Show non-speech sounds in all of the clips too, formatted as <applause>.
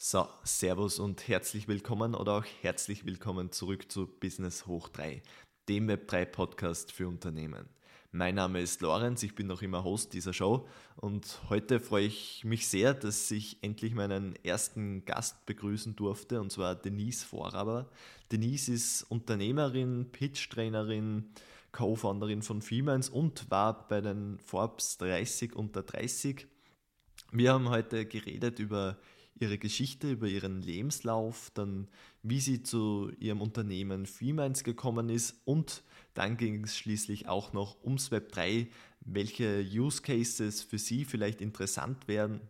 So, Servus und herzlich willkommen oder auch herzlich willkommen zurück zu Business Hoch 3, dem Web3 Podcast für Unternehmen. Mein Name ist Lorenz, ich bin noch immer Host dieser Show und heute freue ich mich sehr, dass ich endlich meinen ersten Gast begrüßen durfte und zwar Denise Vorraber. Denise ist Unternehmerin, Pitch-Trainerin, Co-Founderin von Femines und war bei den Forbes 30 unter 30. Wir haben heute geredet über ihre Geschichte, über ihren Lebenslauf, dann wie sie zu ihrem Unternehmen Freeminds gekommen ist und dann ging es schließlich auch noch ums Web 3, welche Use Cases für sie vielleicht interessant wären.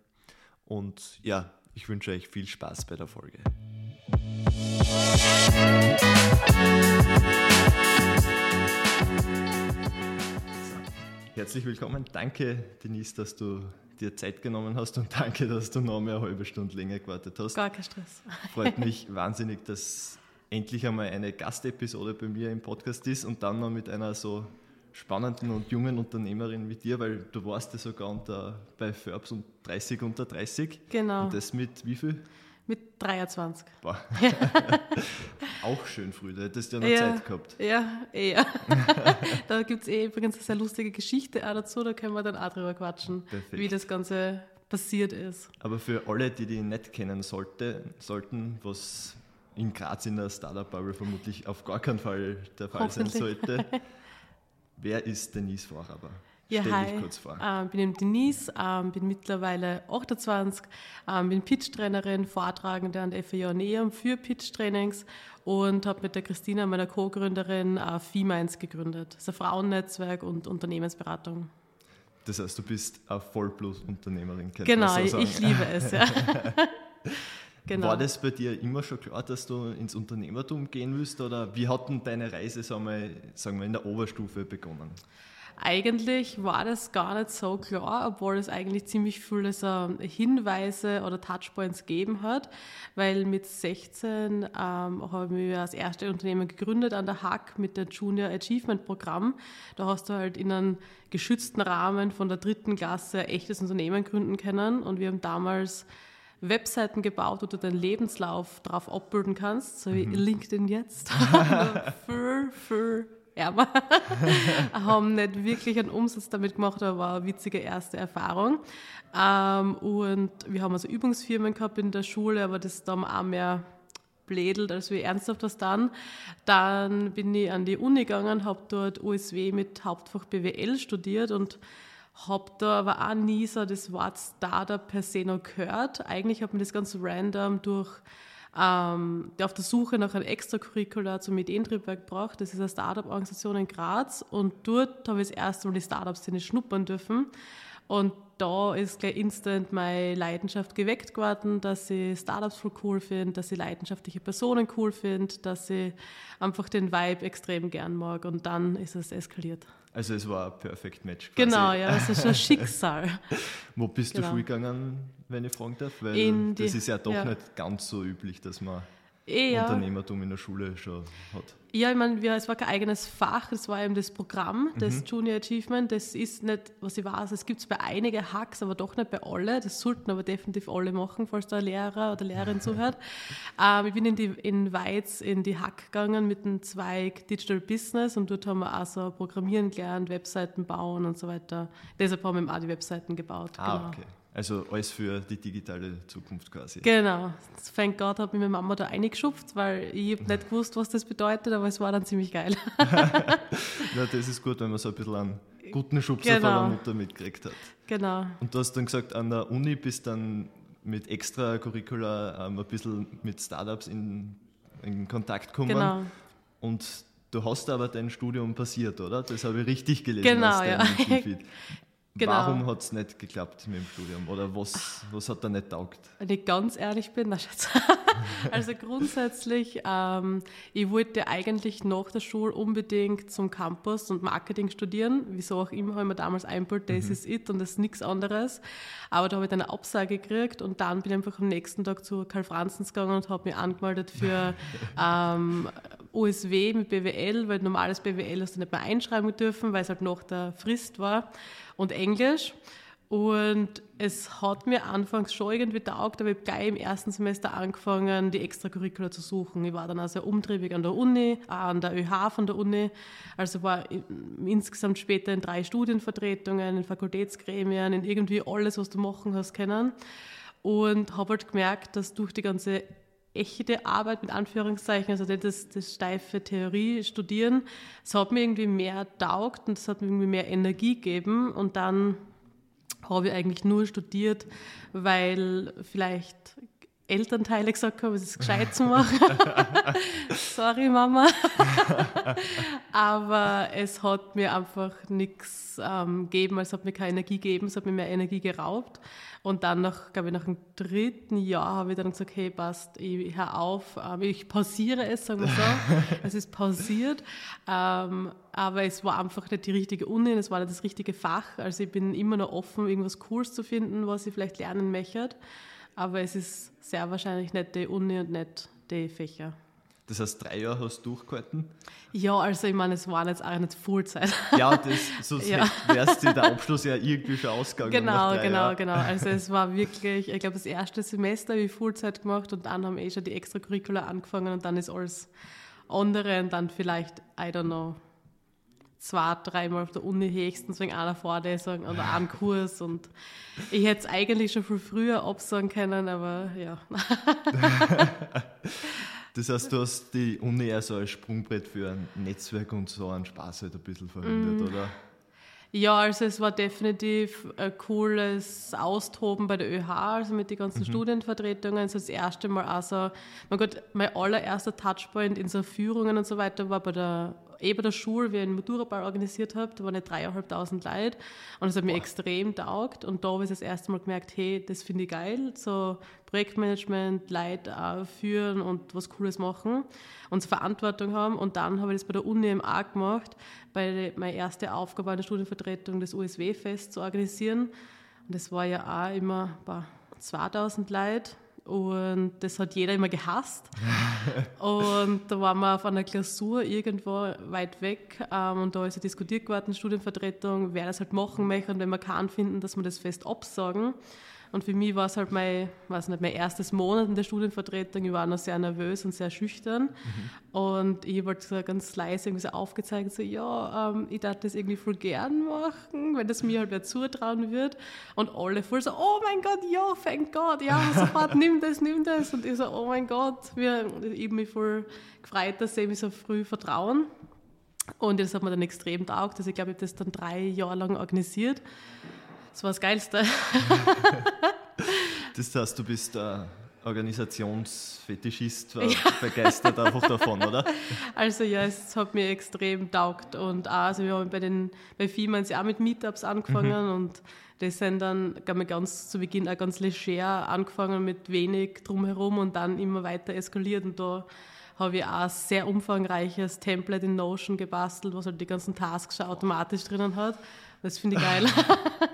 Und ja, ich wünsche euch viel Spaß bei der Folge. Herzlich willkommen. Danke, Denise, dass du dir Zeit genommen hast und <laughs> danke, dass du noch mehr eine halbe Stunde länger gewartet hast. Gar kein Stress. <laughs> Freut mich wahnsinnig, dass endlich einmal eine Gastepisode bei mir im Podcast ist und dann noch mit einer so spannenden und jungen Unternehmerin wie dir, weil du warst ja sogar unter, bei Forbes und 30 unter 30. Genau. Und das mit wie viel? Mit 23. Boah. <laughs> auch schön früh, da hättest du ja noch ja, Zeit gehabt. Ja, eher. <laughs> da gibt es eh übrigens eine sehr lustige Geschichte auch dazu, da können wir dann auch drüber quatschen, Perfekt. wie das Ganze passiert ist. Aber für alle, die die nicht kennen sollte, sollten, was in Graz in der Startup-Bubble vermutlich auf gar keinen Fall der Fall sein sollte, <laughs> wer ist Denise Vorhaber? Ja, Stell hi. dich kurz vor. Ähm, bin Denise, ähm, bin mittlerweile 28, ähm, bin Pitch-Trainerin, Vortragende an der FAJ Neum für Pitch-Trainings und habe mit der Christina, meiner Co-Gründerin, äh, FIMAINS gegründet. Das ist ein Frauennetzwerk und Unternehmensberatung. Das heißt, du bist eine Vollblut-Unternehmerin, Genau, so ich liebe es, ja. <laughs> Genau. War das bei dir immer schon klar, dass du ins Unternehmertum gehen willst oder wie hat denn deine Reise sagen wir, sagen wir, in der Oberstufe begonnen? Eigentlich war das gar nicht so klar, obwohl es eigentlich ziemlich viele so Hinweise oder Touchpoints gegeben hat, weil mit 16 ähm, haben wir das erste Unternehmen gegründet an der Hack mit dem Junior Achievement Programm. Da hast du halt in einem geschützten Rahmen von der dritten Klasse ein echtes Unternehmen gründen können und wir haben damals Webseiten gebaut, wo du deinen Lebenslauf drauf abbilden kannst, so wie mhm. LinkedIn jetzt. <laughs> <laughs> für, für <laughs> ärmer. <laughs> haben nicht wirklich einen Umsatz damit gemacht, aber war eine witzige erste Erfahrung. Ähm, und wir haben also Übungsfirmen gehabt in der Schule, aber das dann auch mehr blädelt, als wir ernsthaft was dann. Dann bin ich an die Uni gegangen, habe dort USW mit Hauptfach BWL studiert und habe da aber auch nie so das Wort Startup per se noch gehört. Eigentlich hat man das ganz random durch ähm, auf der Suche nach einem Extracurricular zum Ideentriebwerk gebracht. Das ist eine Startup-Organisation in Graz und dort habe ich das erste Mal die Startup-Szene schnuppern dürfen. Und da ist gleich instant meine Leidenschaft geweckt worden, dass ich Startups voll cool finde, dass ich leidenschaftliche Personen cool finde, dass ich einfach den Vibe extrem gern mag. Und dann ist es eskaliert. Also es war ein Perfect Match. Quasi. Genau, ja, es ist ein <laughs> Schicksal. Wo bist genau. du Schule gegangen, wenn ich fragen darf? Weil die, das ist ja doch ja. nicht ganz so üblich, dass man ja. Unternehmertum in der Schule schon hat. Ja, ich meine, es war kein eigenes Fach, es war eben das Programm, das mhm. Junior Achievement. Das ist nicht, was ich weiß, es gibt es bei einigen Hacks, aber doch nicht bei alle. Das sollten aber definitiv alle machen, falls da ein Lehrer oder Lehrerin zuhört. <laughs> ähm, ich bin in, die, in Weiz in die Hack gegangen mit dem Zweig Digital Business und dort haben wir auch so Programmieren gelernt, Webseiten bauen und so weiter. Deshalb haben wir auch die Webseiten gebaut. Ah, genau. okay. Also alles für die digitale Zukunft quasi. Genau. Thank God hat mich meine Mama da eingeschupft, weil ich habe nicht gewusst, was das bedeutet, aber es war dann ziemlich geil. <laughs> ja, das ist gut, wenn man so ein bisschen einen guten Schubser genau. von der Mutter mitgekriegt hat. Genau. Und du hast dann gesagt, an der Uni bist dann mit Extracurricular ähm, ein bisschen mit Startups in, in Kontakt gekommen. Genau. Und du hast aber dein Studium passiert, oder? Das habe ich richtig gelesen. Genau, ja. <laughs> Genau. Warum hat es nicht geklappt mit dem Studium? Oder was, was hat da nicht taugt? Wenn ich ganz ehrlich bin, na Schatz. <laughs> also grundsätzlich, ähm, ich wollte eigentlich nach der Schule unbedingt zum Campus und Marketing studieren. Wieso auch immer, habe ich mir damals eingebaut, das mhm. ist it und das ist nichts anderes. Aber da habe ich dann eine Absage gekriegt und dann bin ich einfach am nächsten Tag zu Karl Franzens gegangen und habe mich angemeldet für <laughs> ähm, USW mit BWL, weil normales BWL hast du nicht mehr einschreiben dürfen, weil es halt nach der Frist war und Englisch. Und es hat mir anfangs schon irgendwie taugt, aber ich habe gleich im ersten Semester angefangen, die Extracurricular zu suchen. Ich war dann also umtriebig an der Uni, an der ÖH von der Uni. Also war insgesamt später in drei Studienvertretungen, in Fakultätsgremien, in irgendwie alles, was du machen hast, kennen. Und habe halt gemerkt, dass durch die ganze echte Arbeit mit Anführungszeichen, also das, das steife Theorie studieren, es hat mir irgendwie mehr taugt und es hat mir irgendwie mehr Energie gegeben und dann habe ich eigentlich nur studiert, weil vielleicht Elternteile gesagt haben, es ist gescheit zu machen. <laughs> Sorry, Mama. <laughs> Aber es hat mir einfach nichts ähm, gegeben, es hat mir keine Energie gegeben, es hat mir mehr Energie geraubt. Und dann, nach, glaube ich, nach dem dritten Jahr habe ich dann gesagt, hey, passt, ich höre auf, ähm, ich pausiere es, sagen wir so. <laughs> es ist pausiert. Ähm, aber es war einfach nicht die richtige Uni, es war nicht das richtige Fach. Also ich bin immer noch offen, irgendwas Cooles zu finden, was ich vielleicht lernen möchte aber es ist sehr wahrscheinlich nicht die Uni und nicht die Fächer. Das heißt, drei Jahre hast du durchgehalten? Ja, also ich meine, es war jetzt auch nicht Fullzeit. Ja, das, sonst <laughs> ja. wärst du der Abschluss ja irgendwie schon ausgegangen. Genau, genau, Jahren. genau. Also es war wirklich, ich glaube, das erste Semester habe ich Fullzeit gemacht und dann haben eh schon die Extracurricular angefangen und dann ist alles andere und dann vielleicht, I don't know, zwei, dreimal auf der Uni höchstens wegen einer Vorlesung oder einem Kurs und ich hätte es eigentlich schon viel früher absagen können, aber ja. <laughs> das heißt, du hast die Uni eher so als Sprungbrett für ein Netzwerk und so einen Spaß halt ein bisschen verwendet, mm. oder? Ja, also es war definitiv ein cooles Austoben bei der ÖH, also mit den ganzen mhm. Studienvertretungen. Also das erste Mal also, mein Gott, mein allererster Touchpoint in so Führungen und so weiter war bei der eh bei der Schule, wie ich einen Maturaball organisiert habe, da waren nicht dreieinhalbtausend Leute und es hat mir extrem taugt und da habe ich das erste Mal gemerkt, hey, das finde ich geil, so Projektmanagement, Leute führen und was Cooles machen und so Verantwortung haben und dann habe ich das bei der Uni im A gemacht, bei meine erste Aufgabe an der Studienvertretung das USW-Fest zu organisieren und das war ja auch immer bei 2000 Leute und das hat jeder immer gehasst. <laughs> und da waren wir auf einer Klausur irgendwo weit weg ähm, und da ist ja diskutiert geworden, Studienvertretung, wer das halt machen möchte und wenn wir keinen finden, dass wir das fest absagen. Und für mich war es halt mein, weiß nicht, mein erstes Monat in der Studienvertretung. Ich war noch sehr nervös und sehr schüchtern. Mhm. Und ich wollte so ganz leise irgendwie so aufgezeigt, so, ja, ähm, ich darf das irgendwie voll gern machen, wenn das mir halt wer zutrauen wird. Und alle voll so, oh mein Gott, ja, thank God, ja, sofort, nimm das, nimm das. Und ich so, oh mein Gott, wir, ich habe mich voll gefreut, dass sie mich so früh vertrauen. Und das hat mir dann extrem taugt. Also ich glaube, ich habe das dann drei Jahre lang organisiert. Das war das Geilste. das heißt, du bist der Organisationsfetischist, ja. begeistert einfach davon, oder? Also ja, es hat mir extrem taugt. Und auch, also wir haben bei den bei Femans ja auch mit Meetups angefangen mhm. und das sind dann glaube ich, ganz zu Beginn auch ganz leger angefangen mit wenig drumherum und dann immer weiter eskaliert und da habe ich auch ein sehr umfangreiches Template in Notion gebastelt, was halt die ganzen Tasks schon automatisch drinnen hat. Das finde ich geil.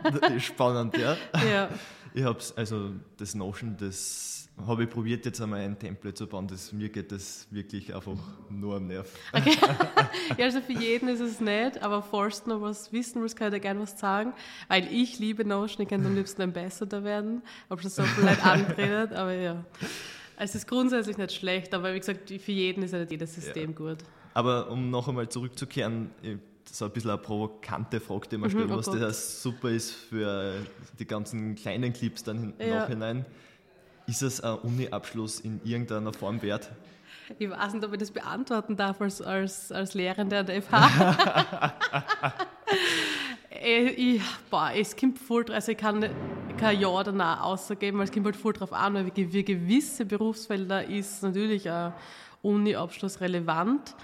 <laughs> das spannend, ja. Ja. Ich habe also das Notion, das habe ich probiert jetzt einmal ein Template zu bauen. Das, mir geht das wirklich einfach nur am Nerv. Okay. <laughs> ja, also für jeden ist es nicht, aber falls du noch was wissen willst, kann ich dir gerne was sagen. Weil ich liebe Notion, ich kann am liebsten Ambassador werden. Habe schon so viel Leute angeredet, aber ja. Es ist grundsätzlich nicht schlecht, aber wie gesagt, für jeden ist ja nicht jedes System ja. gut. Aber um noch einmal zurückzukehren, so ein bisschen eine provokante Frage, die man stellen mhm, oh was das super ist für die ganzen kleinen Clips dann ja. nachhinein. Ist es ein Uni-Abschluss in irgendeiner Form wert? Ich weiß nicht, ob ich das beantworten darf als, als, als Lehrende an der FH. <laughs> Äh, ich, boah, es kommt voll, also ich kann kein Ja oder Nein ausgeben, weil es kommt halt voll drauf an, weil für gewisse Berufsfelder ist natürlich ein Uni-Abschluss relevant.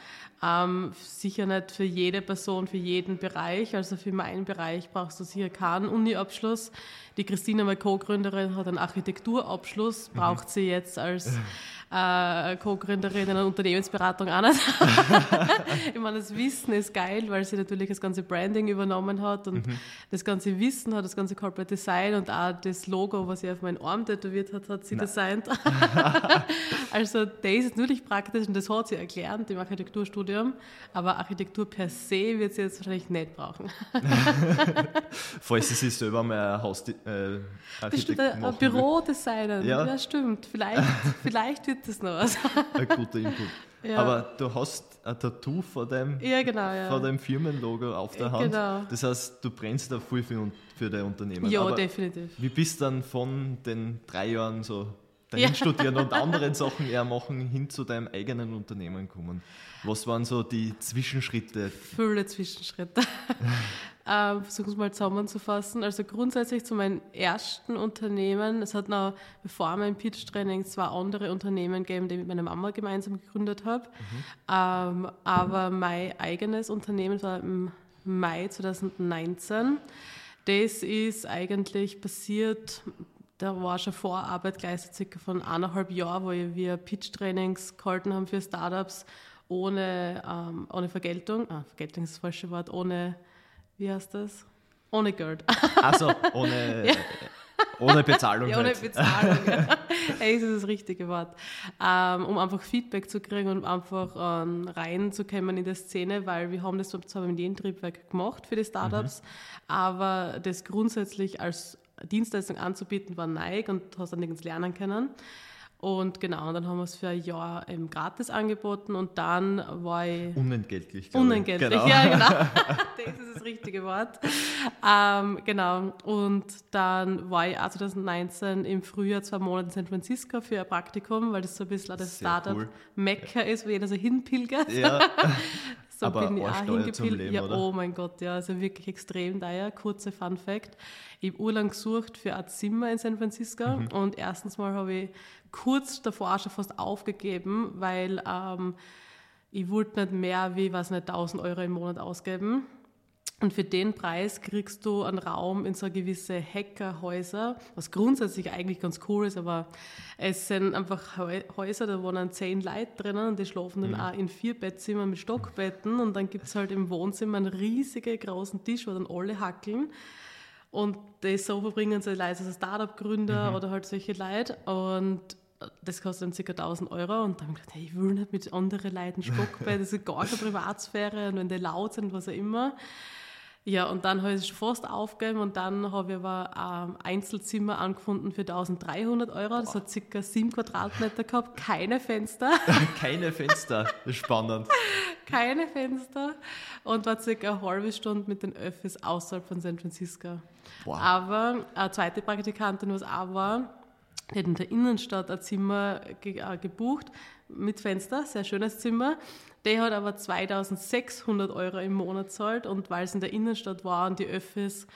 Ähm, sicher nicht für jede Person, für jeden Bereich. Also für meinen Bereich brauchst du sicher keinen Uni-Abschluss. Die Christina, meine Co-Gründerin, hat einen Architekturabschluss, mhm. braucht sie jetzt als <laughs> äh, Co-Gründerin einer Unternehmensberatung nicht. <laughs> ich meine, das Wissen ist geil, weil sie natürlich das ganze Branding übernommen hat und mhm. das ganze Wissen hat, das ganze Corporate Design und auch das Logo, was sie auf meinen Arm tätowiert hat, hat sie Nein. designt. <laughs> also das ist natürlich praktisch und das hat sie erklärt im Architekturstudium, aber Architektur per se wird sie jetzt wahrscheinlich nicht brauchen. <laughs> Falls sie sich selber mal ein Haus äh, Architekt ein Büro designen, ja. ja stimmt. Vielleicht, vielleicht wird das noch was. <laughs> ein guter Input. Ja. Aber du hast ein Tattoo vor deinem, ja, genau, ja. vor deinem Firmenlogo auf der Hand. Genau. Das heißt, du brennst da viel für, für dein Unternehmen. Ja, Aber definitiv. Wie bist du dann von den drei Jahren so dahin studieren und <laughs> anderen Sachen eher machen, hin zu deinem eigenen Unternehmen kommen? Was waren so die Zwischenschritte? Viele Zwischenschritte. Ähm, Versuchen es mal zusammenzufassen. Also grundsätzlich zu meinem ersten Unternehmen. Es hat noch, bevor mein Pitch-Training, zwei andere Unternehmen gegeben, die ich mit meiner Mama gemeinsam gegründet habe. Mhm. Ähm, aber mein eigenes Unternehmen war im Mai 2019. Das ist eigentlich passiert da war schon Vorarbeit gleich circa von eineinhalb Jahren, wo wir Pitch-Trainings gehalten haben für Startups ohne, ähm, ohne Vergeltung. Ah, Vergeltung ist das falsche Wort, ohne, wie heißt das? Ohne Geld. <laughs> Also ohne, ja. ohne Bezahlung. Ja, ohne halt. Bezahlung. ja. <laughs> das ist das richtige Wort. Ähm, um einfach Feedback zu kriegen und einfach ähm, reinzukommen in die Szene, weil wir haben das zwar beim Ideentriebwerk gemacht für die Startups, mhm. aber das grundsätzlich als Dienstleistung anzubieten war Nike und hast dann nirgends lernen können. Und genau, und dann haben wir es für ein Jahr eben gratis angeboten und dann war ich. Unentgeltlich. Unentgeltlich, genau. ja, genau. <laughs> <laughs> das ist das richtige Wort. Ähm, genau, und dann war ich auch 2019 im Frühjahr zwei Monate in San Francisco für ein Praktikum, weil das so ein bisschen das Startup-Mekka cool. ist, wo jeder so hinpilgert. Ja. <laughs> so Aber bin ich auch hingepilgert. Ja, oder? oh mein Gott, ja, also wirklich extrem teuer. Kurzer Fun Fact. Ich habe urlang gesucht für ein Zimmer in San Francisco mhm. und erstens mal habe ich kurz davor schon fast aufgegeben, weil ähm, ich wollte nicht mehr wie, was nicht, 1000 Euro im Monat ausgeben. Und für den Preis kriegst du einen Raum in so gewisse Hackerhäuser, was grundsätzlich eigentlich ganz cool ist, aber es sind einfach Häuser, da wohnen zehn Leute drinnen und die schlafen dann mhm. auch in vier Bettzimmern mit Stockbetten und dann gibt es halt im Wohnzimmer einen riesigen großen Tisch, wo dann alle hackeln. Und das so verbringen sie Leute, also Startup-Gründer mhm. oder halt solche Leute. Und das kostet dann ca. 1000 Euro. Und dann habe ich gedacht, hey, ich will nicht mit anderen Leuten Stockbett, das ist gar keine Privatsphäre. Und wenn die laut sind, was auch immer. Ja, und dann habe ich es schon fast aufgegeben und dann habe ich aber ein Einzelzimmer angefunden für 1300 Euro. Das hat ca. 7 Quadratmeter gehabt, keine Fenster. <laughs> keine Fenster, spannend. keine Fenster und war circa eine halbe Stunde mit den Öffis außerhalb von San Francisco. Wow. Aber eine zweite Praktikantin, was auch war, die hat in der Innenstadt ein Zimmer äh, gebucht mit Fenster, sehr schönes Zimmer. Der hat aber 2600 Euro im Monat zahlt und weil es in der Innenstadt war und die Öffis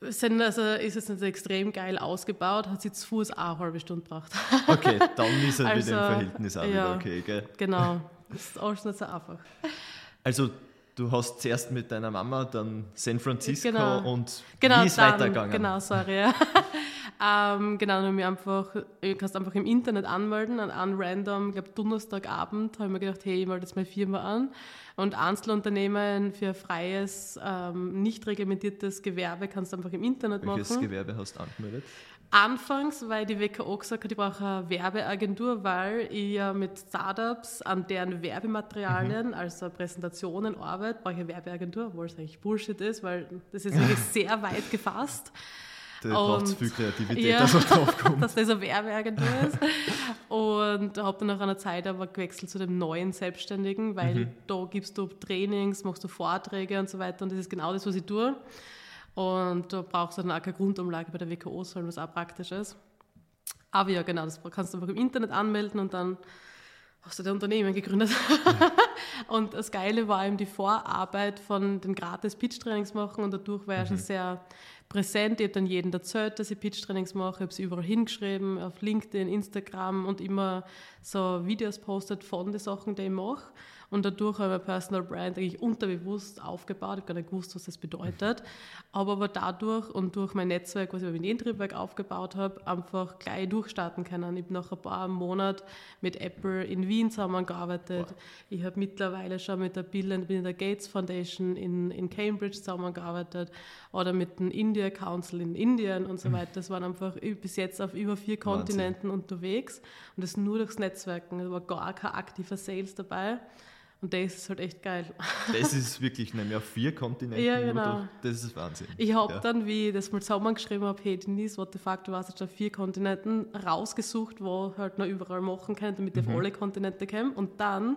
sind, also ist es nicht extrem geil ausgebaut, hat sie zu Fuß auch eine halbe Stunde gebraucht. <laughs> Okay, dann ist er also, wieder im also, Verhältnis auch ja, wieder okay, gell? Genau, das ist alles nicht so einfach. Also du hast zuerst mit deiner Mama, dann San Francisco genau. und genau, wie ist dann, weitergegangen? Genau, sorry. Ja. Ähm, genau, dann ich einfach, du kannst einfach im Internet anmelden, an einem random, ich glaube Donnerstagabend, habe ich mir gedacht, hey, ich melde jetzt meine Firma an. Und Einzelunternehmen für freies, ähm, nicht reglementiertes Gewerbe kannst du einfach im Internet machen. Welches Gewerbe hast du angemeldet? Anfangs, weil die WKO gesagt hat, ich brauche eine Werbeagentur, weil ich ja mit Startups an deren Werbematerialien, mhm. also Präsentationen arbeite, brauche ich eine Werbeagentur, obwohl es eigentlich Bullshit ist, weil das ist wirklich <laughs> sehr weit gefasst. Da braucht es viel Kreativität, ja, dass man drauf <laughs> kommt. dass das eine Werbeagentur ist. Und habe dann nach einer Zeit aber gewechselt zu dem neuen Selbstständigen, weil mhm. da gibst du Trainings, machst du Vorträge und so weiter und das ist genau das, was ich tue. Und du brauchst dann auch keine Grundumlage bei der WKO, was auch praktisch ist. Aber ja, genau, das kannst du einfach im Internet anmelden und dann hast du dein Unternehmen gegründet. <laughs> und das Geile war eben die Vorarbeit von den gratis Pitch-Trainings machen und dadurch war ich mhm. schon sehr präsent. Ich habe dann jedem erzählt, dass ich Pitch-Trainings mache. Ich habe sie überall hingeschrieben, auf LinkedIn, Instagram und immer so Videos postet von den Sachen, die ich mache. Und dadurch habe ich mein Personal Brand eigentlich unterbewusst aufgebaut. Ich habe gar nicht gewusst, was das bedeutet. Aber, aber dadurch und durch mein Netzwerk, was ich mit Intriebwerk aufgebaut habe, einfach gleich durchstarten können. Ich habe nach ein paar Monaten mit Apple in Wien zusammengearbeitet. Wow. Ich habe mittlerweile schon mit der Bill and Melinda Gates Foundation in, in Cambridge zusammengearbeitet oder mit dem India Council in Indien und so weiter. Das waren einfach bis jetzt auf über vier Kontinenten Wahnsinn. unterwegs und das nur durchs Netzwerken. Da war gar kein aktiver Sales dabei. Und das ist halt echt geil. <laughs> Das ist wirklich nämlich auf vier Kontinenten. Ja, genau. das ist Wahnsinn. Ich habe ja. dann, wie ich das mal zusammengeschrieben habe, hey Denise, what the fuck, du warst jetzt auf vier Kontinenten, rausgesucht, wo halt noch überall machen kann, damit ich mhm. auf alle Kontinente komme. Und dann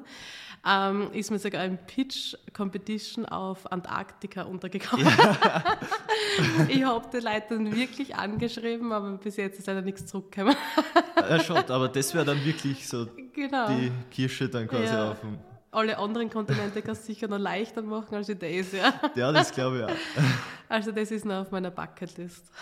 ähm, ist mir sogar ein Pitch-Competition auf Antarktika untergekommen. Ja. <laughs> ich habe die Leute dann wirklich angeschrieben, aber bis jetzt ist leider nichts zurückgekommen. ja, schon, aber das wäre dann wirklich so <laughs> genau. die Kirsche dann quasi ja. auf dem alle anderen Kontinente kannst du sicher noch leichter machen als das, ja. Ja, das glaube ich auch. <laughs> Also das ist noch auf meiner Bucketlist. <laughs>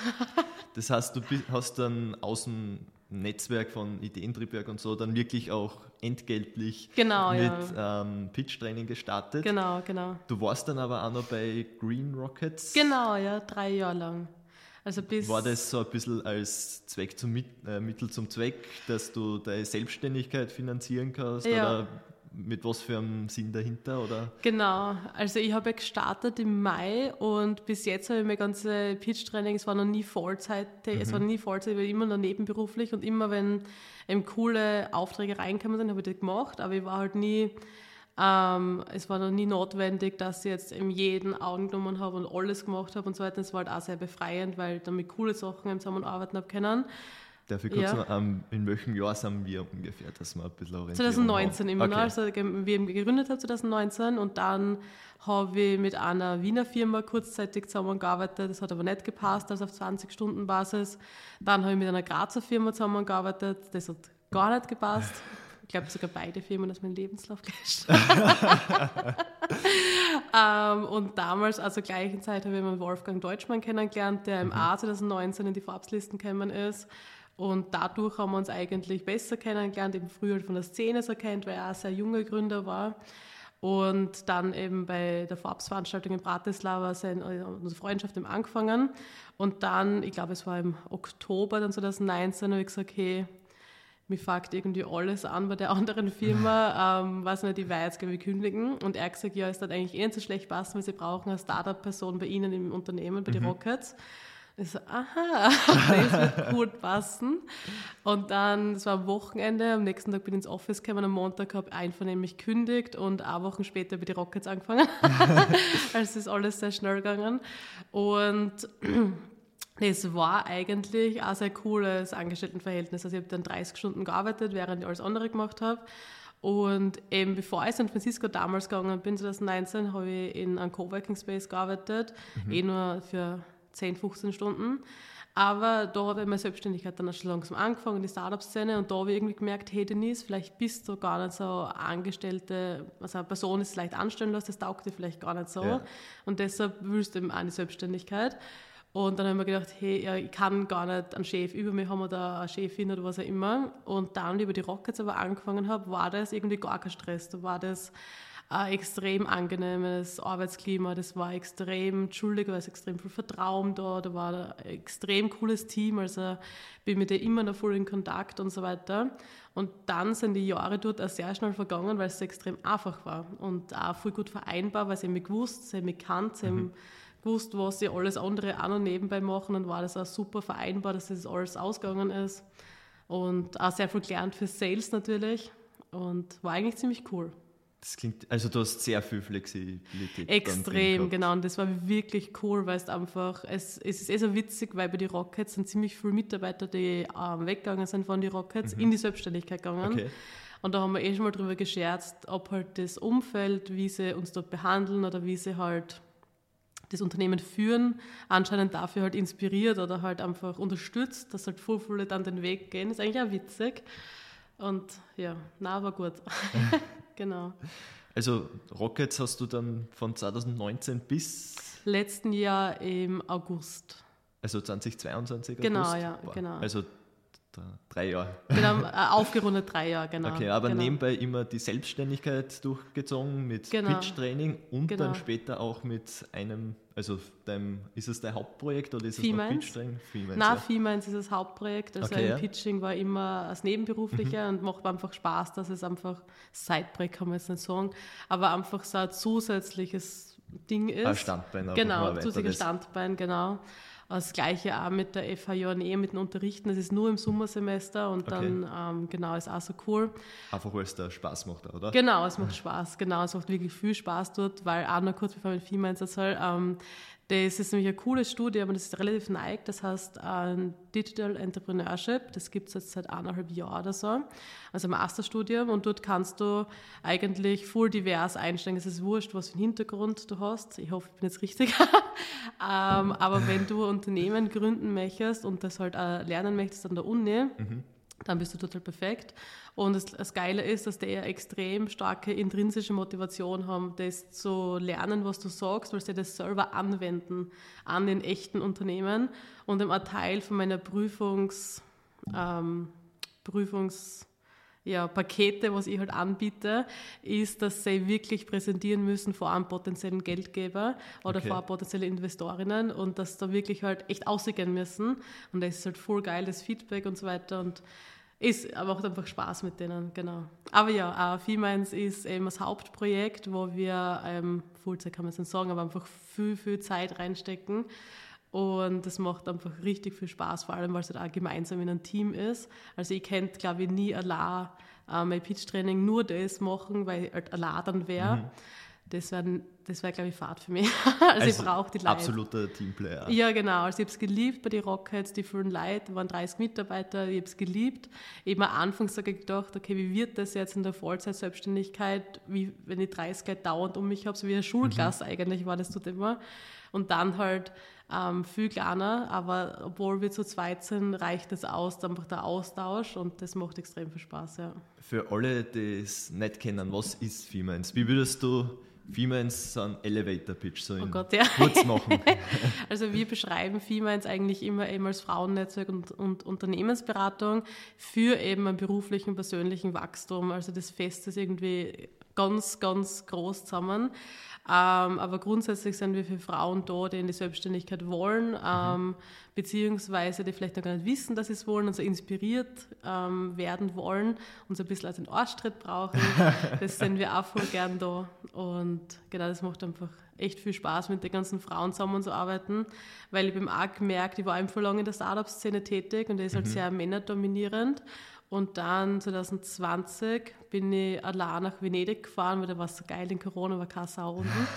Das heißt, du hast dann aus dem Netzwerk von Ideentriebwerk und so dann wirklich auch entgeltlich genau, mit ja. ähm, Pitch-Training gestartet. Genau, genau. Du warst dann aber auch noch bei Green Rockets. Genau, ja, drei Jahre lang. Also bis War das so ein bisschen als Zweck zum äh, Mittel zum Zweck, dass du deine Selbstständigkeit finanzieren kannst? Ja. Oder mit was für einem Sinn dahinter? Oder? Genau, also ich habe gestartet im Mai und bis jetzt habe ich mein ganze Pitch-Training, es war noch nie Vollzeit, mhm. es war noch nie Vollzeit, ich war immer noch nebenberuflich und immer wenn eben coole Aufträge reinkamen sind, habe ich das gemacht, aber ich war halt nie, ähm, es war noch nie notwendig, dass ich jetzt eben jeden Augen genommen habe und alles gemacht habe und so weiter. Es war halt auch sehr befreiend, weil ich damit coole Sachen zusammenarbeiten habe können. Ich kurz ja. noch, um, in welchem Jahr sind wir ungefähr, dass wir ein bisschen 2019 haben. immer okay. noch, also wir gegründet haben 2019 und dann habe ich mit einer Wiener Firma kurzzeitig zusammengearbeitet, das hat aber nicht gepasst, also auf 20-Stunden-Basis. Dann habe ich mit einer Grazer Firma zusammengearbeitet, das hat gar nicht gepasst. Ich glaube sogar beide Firmen, dass mein Lebenslauf gleich <laughs> ähm, Und damals, also gleichen Zeit, habe ich meinen Wolfgang Deutschmann kennengelernt, der im mhm. A 2019 in die Forbes-Listen gekommen ist. Und dadurch haben wir uns eigentlich besser kennengelernt, eben früher von der Szene so kennt, weil er auch sehr junger Gründer war. Und dann eben bei der Forbes-Veranstaltung in Bratislava seine, äh, unsere Freundschaft eben angefangen. Und dann, ich glaube, es war im Oktober dann 2019, habe ich gesagt, okay, mich fragt irgendwie alles an bei der <laughs> anderen Firma, ähm, was nicht, ich weiß, jetzt glaube ich kündigen. Und er hat gesagt, ja, es hat eigentlich eh nicht so schlecht passen, weil sie brauchen eine Startup-Person bei Ihnen im Unternehmen, bei mhm. den Rockets. Ich so, aha, <laughs> das wird gut passen. Und dann, das war am Wochenende, am nächsten Tag bin ich ins Office gekommen, am Montag habe ich einvernehmlich gekündigt und ein Wochen später bei die Rockets angefangen. <laughs> also ist alles sehr schnell gegangen. Und <clears throat> es war eigentlich auch sehr cooles Angestelltenverhältnis. Also ich habe dann 30 Stunden gearbeitet, während ich alles andere gemacht habe. Und eben bevor ich in San Francisco damals gegangen bin, 2019, habe ich in einem Coworking Space gearbeitet, mhm. eh nur für 10, 15 Stunden. Aber da habe ich meine Selbstständigkeit dann schon langsam angefangen, die Startup-Szene, und da habe ich irgendwie gemerkt, hey Denise, vielleicht bist du gar nicht so Angestellte, also eine Person ist vielleicht anstellen lassen, das taugt dir vielleicht gar nicht so. Ja. Und deshalb willst du eben die Selbstständigkeit. Und dann habe ich mir gedacht, hey, ja, ich kann gar nicht einen Chef über mich haben oder eine Chefin oder was auch immer. Und dann, über die Rockets aber angefangen habe, war das irgendwie gar kein Stress. Da war das ein extrem angenehmes Arbeitsklima. Das war extrem, Entschuldigung, es extrem viel Vertrauen da. Da war ein extrem cooles Team. Also bin mit dir immer noch voll in Kontakt und so weiter. Und dann sind die Jahre dort auch sehr schnell vergangen, weil es extrem einfach war und auch voll gut vereinbar, weil sie mich gewusst, sie mich kannt, sie mhm. gewusst, was sie alles andere auch noch nebenbei machen und war das auch super vereinbar, dass das alles ausgegangen ist. Und auch sehr viel gelernt für Sales natürlich und war eigentlich ziemlich cool. Das klingt, also du hast sehr viel Flexibilität. Extrem, genau. Und das war wirklich cool, weil es einfach, es, es ist eh so witzig, weil bei den Rockets sind ziemlich viele Mitarbeiter, die ähm, weggegangen sind von den Rockets, mhm. in die Selbstständigkeit gegangen. Okay. Und da haben wir eh schon mal drüber gescherzt, ob halt das Umfeld, wie sie uns dort behandeln oder wie sie halt das Unternehmen führen, anscheinend dafür halt inspiriert oder halt einfach unterstützt, dass halt voll viele dann den Weg gehen. Das ist eigentlich auch witzig. Und ja, na, war gut. <laughs> Genau. Also Rockets hast du dann von 2019 bis? Letzten Jahr im August. Also 2022 Genau, August? ja, Boah, genau. Also drei Jahre. Genau, äh, <laughs> aufgerundet drei Jahre, genau. Okay, aber genau. nebenbei immer die Selbstständigkeit durchgezogen mit Genau. Pitch-Training und Genau. dann später auch mit einem, also deinem, ist es dein Hauptprojekt oder ist es noch. Pitch-Training? Females, Na, ja. Femines ist das Hauptprojekt. Also Okay, ein ja. Mhm. Pitching war immer als Nebenberuflicher und macht einfach Spaß, dass es einfach Sideprojekt kann man jetzt nicht sagen, aber einfach so ein zusätzliches Ding ist. Ein Standbein. Genau, zusätzliches. Standbein, genau. Das gleiche auch mit der FH Nähe mit dem Unterrichten. Es ist nur im Sommersemester und dann, ähm, genau, ist auch so cool. Einfach weil es da Spaß macht, oder? Genau, es macht Spaß. Genau, es macht wirklich viel Spaß dort, weil auch noch kurz bevor ich mit Females erzähle, ähm, das ist nämlich ein cooles Studium, aber das ist relativ neu. Das heißt äh, Digital Entrepreneurship. Das gibt es jetzt seit eineinhalb Jahren oder so. Also ein Masterstudium. Und dort kannst du eigentlich voll divers einsteigen. Es ist wurscht, was für einen Hintergrund du hast. Ich hoffe, ich bin jetzt richtig. <laughs> ähm, aber wenn du ein Unternehmen gründen möchtest und das halt auch lernen möchtest an der Uni, dann bist du total perfekt. Und das, das Geile ist, dass die ja extrem starke intrinsische Motivation haben, das zu lernen, was du sagst, weil sie das selber anwenden an den echten Unternehmen. Und ein Teil von meiner Prüfungs, ähm, Prüfungs ja, Pakete, was ich halt anbiete, ist, dass sie wirklich präsentieren müssen vor einem potenziellen Geldgeber oder Okay. vor potenziellen Investorinnen und dass da wirklich halt echt ausgehen müssen. Und das ist halt voll geil, das Feedback und so weiter. Und ist, aber macht einfach Spaß mit denen, genau. Aber ja, äh, Femines ist eben das Hauptprojekt, wo wir, ähm, Fullzeit kann man es nicht sagen, aber einfach viel, viel Zeit reinstecken. Und das macht einfach richtig viel Spaß, vor allem weil es halt auch gemeinsam in einem Team ist. Also ich könnte, glaube ich, nie allein äh, mein Pitch-Training nur das machen, weil ich halt allein dann wäre. Das wäre, das wär, glaube ich, Fahrt für mich. <laughs> also, ich brauche die Leute. Absoluter Teamplayer. Ja, genau. Also ich habe es geliebt bei den Rockheads, die vielen Leute, waren 30 Mitarbeiter, ich habe es geliebt. Eben am Anfang so gedacht, okay, wie wird das jetzt in der Vollzeit-Selbstständigkeit, wie, wenn ich 30 Leute dauernd um mich habe, so wie eine Schulklasse eigentlich war das dort immer. Und dann halt ähm, viel kleiner, aber obwohl wir zu zweit sind, reicht es aus, einfach der Austausch und das macht extrem viel Spaß, ja. Für alle, die es nicht kennen, was ist Femens? Wie würdest du Femens so einen Elevator-Pitch so in Oh Gott, ja. kurz machen? <laughs> Also wir beschreiben Femines eigentlich immer eben als Frauennetzwerk und, und Unternehmensberatung für eben einen beruflichen, persönlichen Wachstum. Also das Fest ist irgendwie ganz, ganz groß zusammen. Ähm, aber grundsätzlich sind wir für Frauen da, die in die Selbstständigkeit wollen, ähm, beziehungsweise die vielleicht noch gar nicht wissen, dass sie es wollen und so inspiriert ähm, werden wollen und so ein bisschen als einen Arschtritt brauchen. <laughs> Das sind wir auch voll gern da. Und genau, das macht einfach echt viel Spaß, mit den ganzen Frauen zusammenzuarbeiten, weil ich habe auch gemerkt, ich war einfach lange in der Startup-Szene tätig und die ist halt sehr männerdominierend. Und dann 2020 bin ich allein nach Venedig gefahren, weil da war es so geil, in Corona war keine Sau <laughs> unten.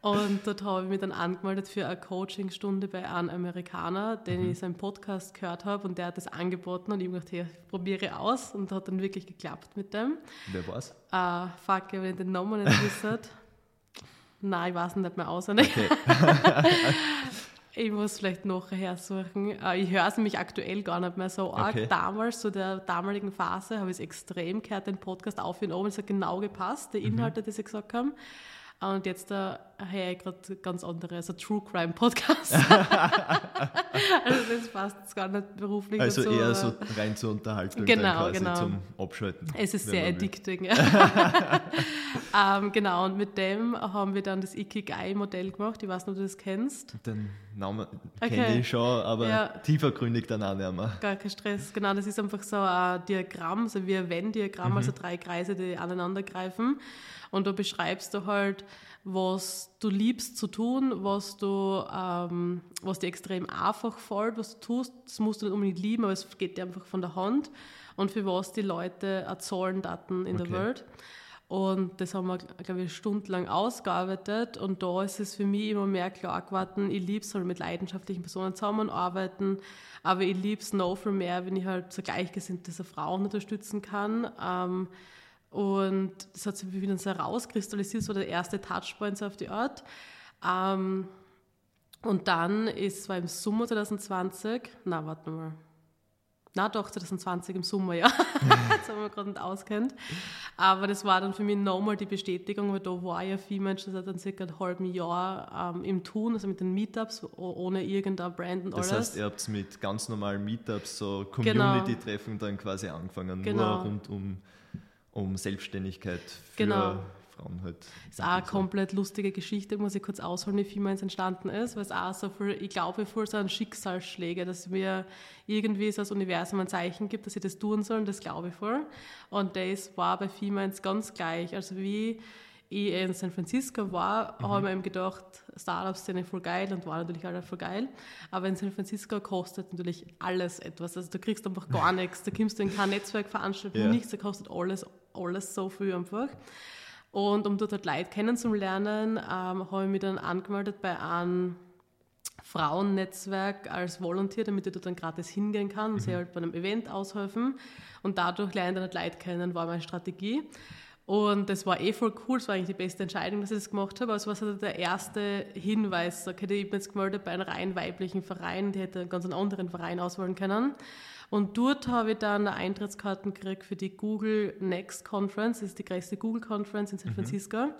Und dort habe ich mich dann angemeldet für eine Coachingstunde bei einem Amerikaner, den ich seinen Podcast gehört habe und der hat das angeboten und ich habe gedacht, hey, ich probiere aus und hat dann wirklich geklappt mit dem. Wer war's? Uh, fuck, wenn ich den Namen nicht wüsste. <laughs> Nein, ich weiß nicht mehr auswendig. Okay. <laughs> Ich muss vielleicht nachher suchen. Äh, Ich höre es nämlich aktuell gar nicht mehr so arg. Okay. Damals, zu der damaligen Phase, habe ich es extrem gehört, den Podcast auf und oben. Es hat genau gepasst, die Inhalte, die sie gesagt haben. Und jetzt da höre ich gerade ganz andere, also True Crime Podcast. <laughs> also das passt gar nicht beruflich Also dazu. eher aber so rein zur Unterhaltung Genau, dann quasi genau. zum Abschalten. Es ist sehr addicting. <laughs> ähm, genau, und mit dem haben wir dann das Ikigai-Modell gemacht. Ich weiß nicht, ob du das kennst. Den Namen Okay. kenne ich schon, aber Ja. tiefergründig dann auch nicht mehr. Gar kein Stress. Genau, das ist einfach so ein Diagramm, so wie ein Venn-Diagramm, Mhm. also drei Kreise, die aneinander greifen. Und da beschreibst du halt, was du liebst zu tun, was du, ähm, was dir extrem einfach fällt, was du tust. Das musst du nicht unbedingt lieben, aber es geht dir einfach von der Hand. Und für was die Leute erzahlen Daten in Okay. der Welt. Und das haben wir, glaube ich, stundenlang ausgearbeitet. Und da ist es für mich immer mehr klar geworden, ich liebe es halt mit leidenschaftlichen Personen zusammenarbeiten, aber ich liebe es noch viel mehr, wenn ich halt so gleichgesinnte so Frauen unterstützen kann. Ähm, und das hat sich wieder so herauskristallisiert, so der erste Touchpoint auf die Art. Ähm, und dann ist, war im Sommer 2020, na, warte mal, na doch, 2020 im Sommer, ja. <laughs> Jetzt haben wir gerade nicht auskennt. Aber das war dann für mich nochmal die Bestätigung, weil da war ja viel Menschen seit dann circa einem halben Jahr ähm, im Tun, also mit den Meetups, ohne irgendein Brand und alles. Das heißt, ihr habt mit ganz normalen Meetups, so Community-Treffen dann quasi angefangen, genau. nur rund um, um Selbstständigkeit für genau. Frauen halt. Ist auch eine komplett lustige Geschichte, muss ich kurz ausholen, wie meins entstanden ist, weil es auch so viel, ich glaube, voll so ein Schicksalsschläge, dass mir irgendwie so das Universum ein Zeichen gibt, dass ich das tun soll, das glaube ich voll. Und das war bei Females ganz gleich. Also wie ich in San Francisco war, mhm. habe ich mir gedacht, Startup-Szene voll geil und war natürlich alle voll geil. Aber in San Francisco kostet natürlich alles etwas. Also du kriegst einfach gar <laughs> nichts. Da kommst du in kein Netzwerkveranstaltung, ja. nichts, da kostet alles, alles so viel einfach. Und um dort halt Leute kennenzulernen, ähm, habe ich mich dann angemeldet bei einem Frauennetzwerk als Volunteer, damit ich dort dann gratis hingehen kann und mhm. sie halt bei einem Event aushelfen. Und dadurch lernen dann halt Leute kennen, war meine Strategie. Und das war eh voll cool, das war eigentlich die beste Entscheidung, dass ich das gemacht habe. Also was war der erste Hinweis? Okay, ich bin jetzt gemeldet bei einem rein weiblichen Verein, die hätte einen ganz anderen Verein auswählen können. Und dort habe ich dann Eintrittskarten gekriegt für die Google Next Conference, das ist die größte Google Conference in San mhm. Francisco. Mhm.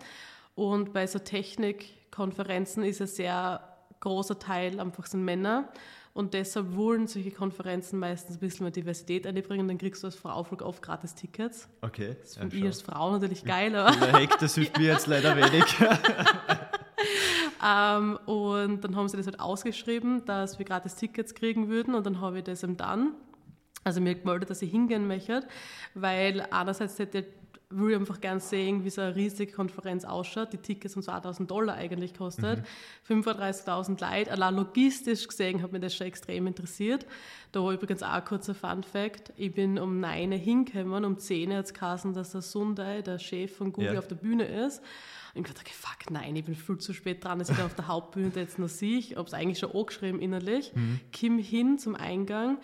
Und bei so Technikkonferenzen ist ein sehr großer Teil einfach sind Männer. Und deshalb wollen solche Konferenzen meistens ein bisschen mehr Diversität einbringen. Dann kriegst du als Frau oft gratis Tickets. Okay. Das finde ja, ich als Frau natürlich geil. Aber Heck, das hilft mir jetzt leider wenig. <laughs> ähm, und dann haben sie das halt ausgeschrieben, dass wir gratis Tickets kriegen würden. Und dann habe ich das eben dann also mir gemeldet, dass ich hingehen möchte, weil einerseits hätte würde ich einfach gerne sehen, wie so eine riesige Konferenz ausschaut. Die Tickets um 2000 Dollar eigentlich kostet. Mhm. 35.000 Leute. Allein logistisch gesehen hat mich das schon extrem interessiert. Da war übrigens auch ein kurzer Fun Fact. Ich bin um 9 Uhr hingekommen, um 10 Uhr hat es dass der Sundai, der Chef von Google, ja. auf der Bühne ist. Und ich dachte, okay, fuck, nein, ich bin viel zu spät dran, dass ich da auf der Hauptbühne jetzt noch sehe. Ich habe es eigentlich schon angeschrieben innerlich. Mhm. Kim hin zum Eingang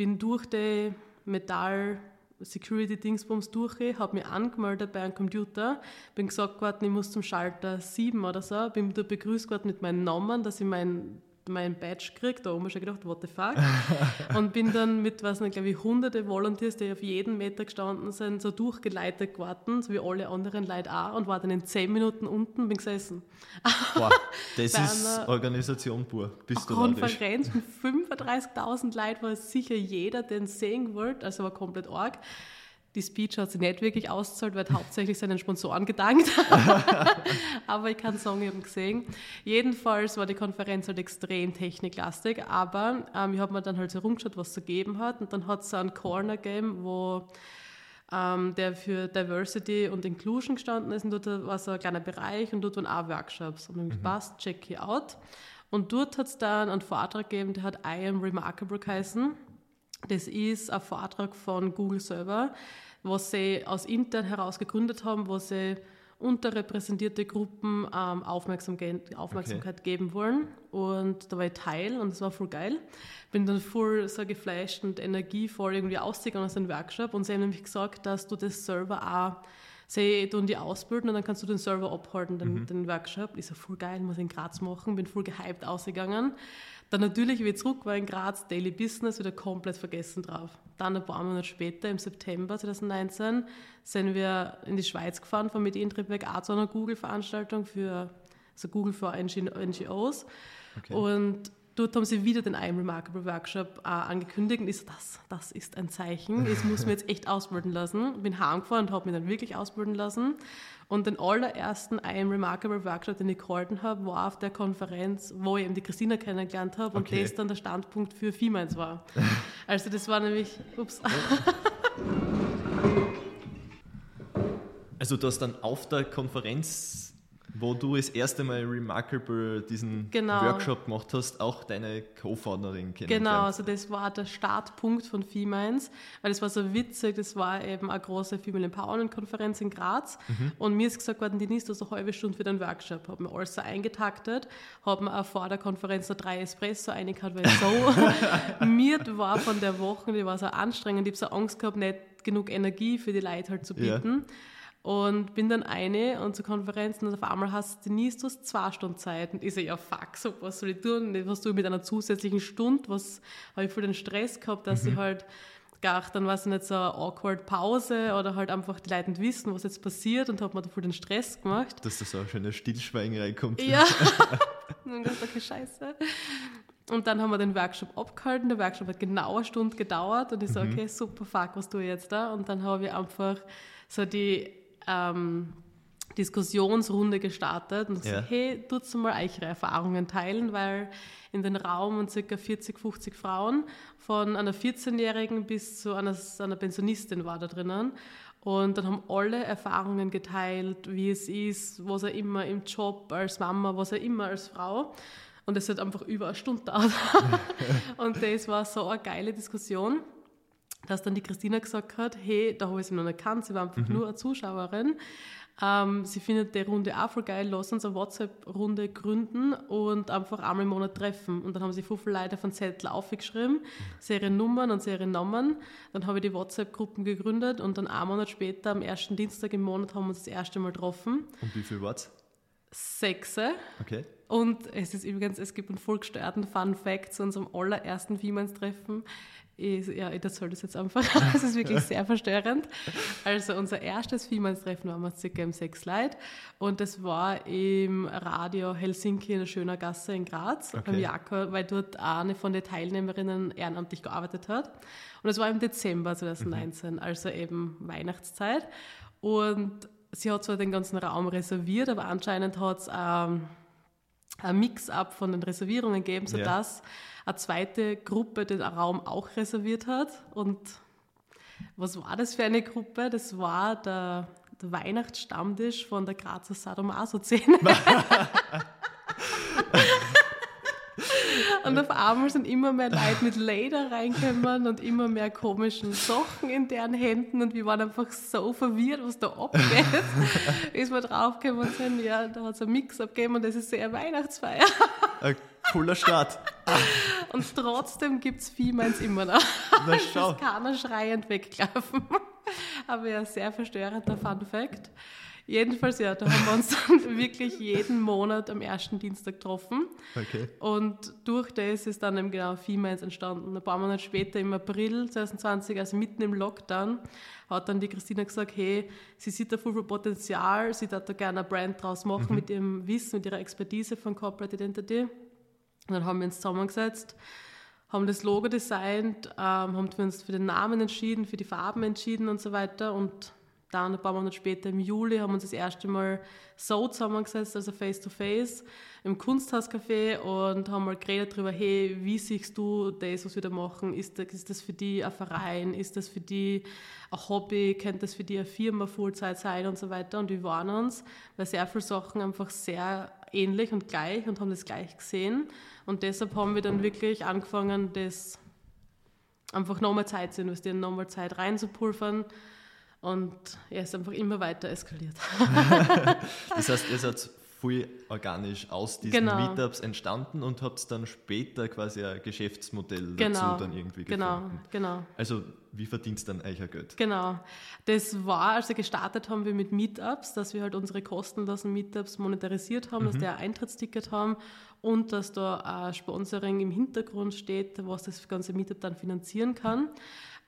bin durch die Metall Security Dingsbums durch, habe mich angemeldet bei einem Computer, bin gesagt worden, ich muss zum Schalter 7 oder so, bin da begrüßt worden mit meinen Namen, dass ich meinen mein Badge gekriegt, da oben schon gedacht, what the fuck. <laughs> und bin dann mit, was nicht, glaube ich, hunderte Volunteers, die auf jeden Meter gestanden sind, so durchgeleitet geworden, so wie alle anderen Leute auch, und war dann in zehn Minuten unten, bin gesessen. Wow, <laughs> das ist Organisation pur. Bist du Konferenz mit 35.000 Leuten war sicher jeder, den sehen wollte, also war komplett arg. Die Speech hat sich nicht wirklich ausgezahlt, weil hauptsächlich seinen Sponsoren gedankt. <laughs> aber ich kann sagen, ich habe ihn gesehen. Jedenfalls war die Konferenz halt extrem techniklastig, aber ähm, ich habe mir dann halt so rumgeschaut, was es so gegeben hat. Und dann hat es so ein Corner Game, wo ähm, der für Diversity und Inclusion gestanden ist. Und dort war so ein kleiner Bereich und dort waren auch Workshops. Und dann mhm. passt, check it out. Und dort hat es dann einen Vortrag gegeben, der hat I am Remarkable geheißen. Das ist ein Vortrag von Google selber, was sie aus intern heraus gegründet haben, wo sie unterrepräsentierte Gruppen ähm, Aufmerksamkeit, Aufmerksamkeit okay. geben wollen. Und da war ich Teil und es war voll geil. Bin dann voll so geflasht und energievoll irgendwie ausgegangen aus dem Workshop und sie haben nämlich gesagt, dass du das selber auch sie tun die ausbilden und dann kannst du den Server abhalten, den, mhm. den Workshop. Ist ja voll geil, muss ich in Graz machen, bin voll gehypt ausgegangen. Dann natürlich, wie ich zurück war in Graz, Daily Business, wieder komplett vergessen drauf. Dann ein paar Monate später, im September 2019, sind wir in die Schweiz gefahren, von mit Intripweg auch zu einer Google-Veranstaltung für, also Google für NGOs. Okay. Und dort haben sie wieder den I Am Remarkable Workshop äh, angekündigt und ich so, das, das ist ein Zeichen, ich muss mir jetzt echt ausbilden lassen. Bin heimgefahren und habe mich dann wirklich ausbilden lassen und den allerersten I Am Remarkable Workshop, den ich gehalten habe, war auf der Konferenz, wo ich eben die Christina kennengelernt habe okay. und das dann der Standpunkt für Females war. <laughs> Also das war nämlich, ups. Also du hast dann auf der Konferenz wo du das erste Mal Remarkable diesen genau. Workshop gemacht hast, auch deine Co-Founderin kennengelernt. Genau, also das war der Startpunkt von Femines, weil es war so witzig, das war eben eine große Female Empowerment Konferenz in Graz mhm. und mir ist gesagt worden, Denise, du hast eine halbe Stunde für den Workshop, habe mir alles so eingetaktet, habe mir auch vor der Konferenz noch drei Espresso eingekauft, weil so <laughs> mir war von der Woche, die war so anstrengend, ich habe so Angst gehabt, nicht genug Energie für die Leute halt zu bieten. Ja. Und bin dann eine und zur Konferenz und auf einmal hast du Denise, du hast zwei Stunden Zeit. Und ich so, ja fuck, so, was soll ich tun? Was tue ich mit einer zusätzlichen Stunde? Was habe ich voll den Stress gehabt, dass mhm. ich halt gar dann war es nicht so eine awkward Pause oder halt einfach die Leute nicht wissen, was jetzt passiert und habe mir da voll den Stress gemacht. Dass da so ein schöner Stillschweigen reinkommt. Ja. und <laughs> dann okay, scheiße. Und dann haben wir den Workshop abgehalten. Der Workshop hat genau eine Stunde gedauert und ich so, mhm. okay, super, fuck, was tue ich jetzt da? Und dann habe ich einfach so die ähm, Diskussionsrunde gestartet und gesagt, ja. hey, tut mal eure Erfahrungen teilen, weil in den Raum und ca. 40, 50 Frauen von einer 14-Jährigen bis zu einer, einer Pensionistin war da drinnen. Und dann haben alle Erfahrungen geteilt, wie es ist, was er immer im Job als Mama, was er immer als Frau. Und es hat einfach über eine Stunde <laughs> dauert. <laughs> und das war so eine geile Diskussion, dass dann die Christina gesagt hat, hey, da habe ich sie noch nicht gekannt, sie war einfach mhm. nur eine Zuschauerin. Ähm, sie findet die Runde auch voll geil, lass uns eine WhatsApp-Runde gründen und einfach einmal im Monat treffen. Und dann haben sie fünf Leute von Zettel aufgeschrieben, Seriennummern und Seriennamen. Dann habe ich die WhatsApp-Gruppen gegründet und dann einen Monat später, am ersten Dienstag im Monat, haben wir uns das erste Mal getroffen. Und wie viel war's? Sechse. Okay. Und es ist übrigens, es gibt einen voll gestörten Fun Fact zu unserem allerersten Females-Treffen ich, ja, ich erzähle das jetzt einfach. <laughs> Es ist wirklich sehr verstörend. Also unser erstes Females-Treffen waren wir circa im Sechs Leid und das war im Radio Helsinki in der Schöner Gasse in Graz, okay. beim Jakob, weil dort eine von den Teilnehmerinnen ehrenamtlich gearbeitet hat. Und es war im Dezember 2019, mhm. also eben Weihnachtszeit. Und sie hat zwar den ganzen Raum reserviert, aber anscheinend hat es ähm, ein Mix-up von den Reservierungen gegeben, sodass ja eine zweite Gruppe den Raum auch reserviert hat. Und was war das für eine Gruppe? Das war der, der Weihnachtsstammtisch von der Grazer Sadomaso-Szene. <laughs> <laughs> Und auf einmal sind immer mehr Leute mit Leder reingekommen und immer mehr komischen Sachen in deren Händen und wir waren einfach so verwirrt, was da abgeht. <laughs> Bis wir draufgekommen sind, ja, da hat es einen Mix abgegeben und das ist sehr Weihnachtsfeier. Ein cooler Start. Und trotzdem gibt es Viehmeins immer noch. Na, schau. Das keiner schreiend weggelaufen. Aber ja, sehr verstörender Fun Fact. Jedenfalls, ja, da haben wir uns dann <laughs> wirklich jeden Monat am ersten Dienstag getroffen. Okay. Und durch das ist dann eben genau Females entstanden. Ein paar Monate später, im April 2020, also mitten im Lockdown, hat dann die Christina gesagt, hey, sie sieht da viel, viel Potenzial, sie darf da gerne eine Brand draus machen mhm. mit ihrem Wissen, mit ihrer Expertise von Corporate Identity. Und dann haben wir uns zusammengesetzt, haben das Logo designt, ähm, haben uns für den Namen entschieden, für die Farben entschieden und so weiter und dann ein paar Monate später im Juli haben wir uns das erste Mal so zusammengesetzt, also face to face, im Kunsthauscafé und haben mal geredet darüber, hey, wie siehst du das, was wir da machen? Ist das, ist das für die ein Verein? Ist das für die ein Hobby? Könnte das für die eine Firma Fullzeit sein und so weiter? Und wir waren uns bei sehr vielen Sachen einfach sehr ähnlich und gleich und haben das gleich gesehen. Und deshalb haben wir dann wirklich angefangen, das einfach nochmal Zeit zu investieren, nochmal Zeit reinzupulvern und er ist einfach immer weiter eskaliert. <laughs> das heißt, ihr seid voll organisch aus diesen genau. Meetups entstanden und habt dann später quasi ein Geschäftsmodell genau. dazu dann irgendwie genau, gefunden. Genau, genau. Also wie verdient dann euch Geld? Genau. Das war, als wir gestartet haben wir mit Meetups, dass wir halt unsere kostenlosen Meetups monetarisiert haben, mhm. dass die ein Eintrittsticket haben und dass da ein Sponsoring im Hintergrund steht, was das ganze Meetup dann finanzieren kann.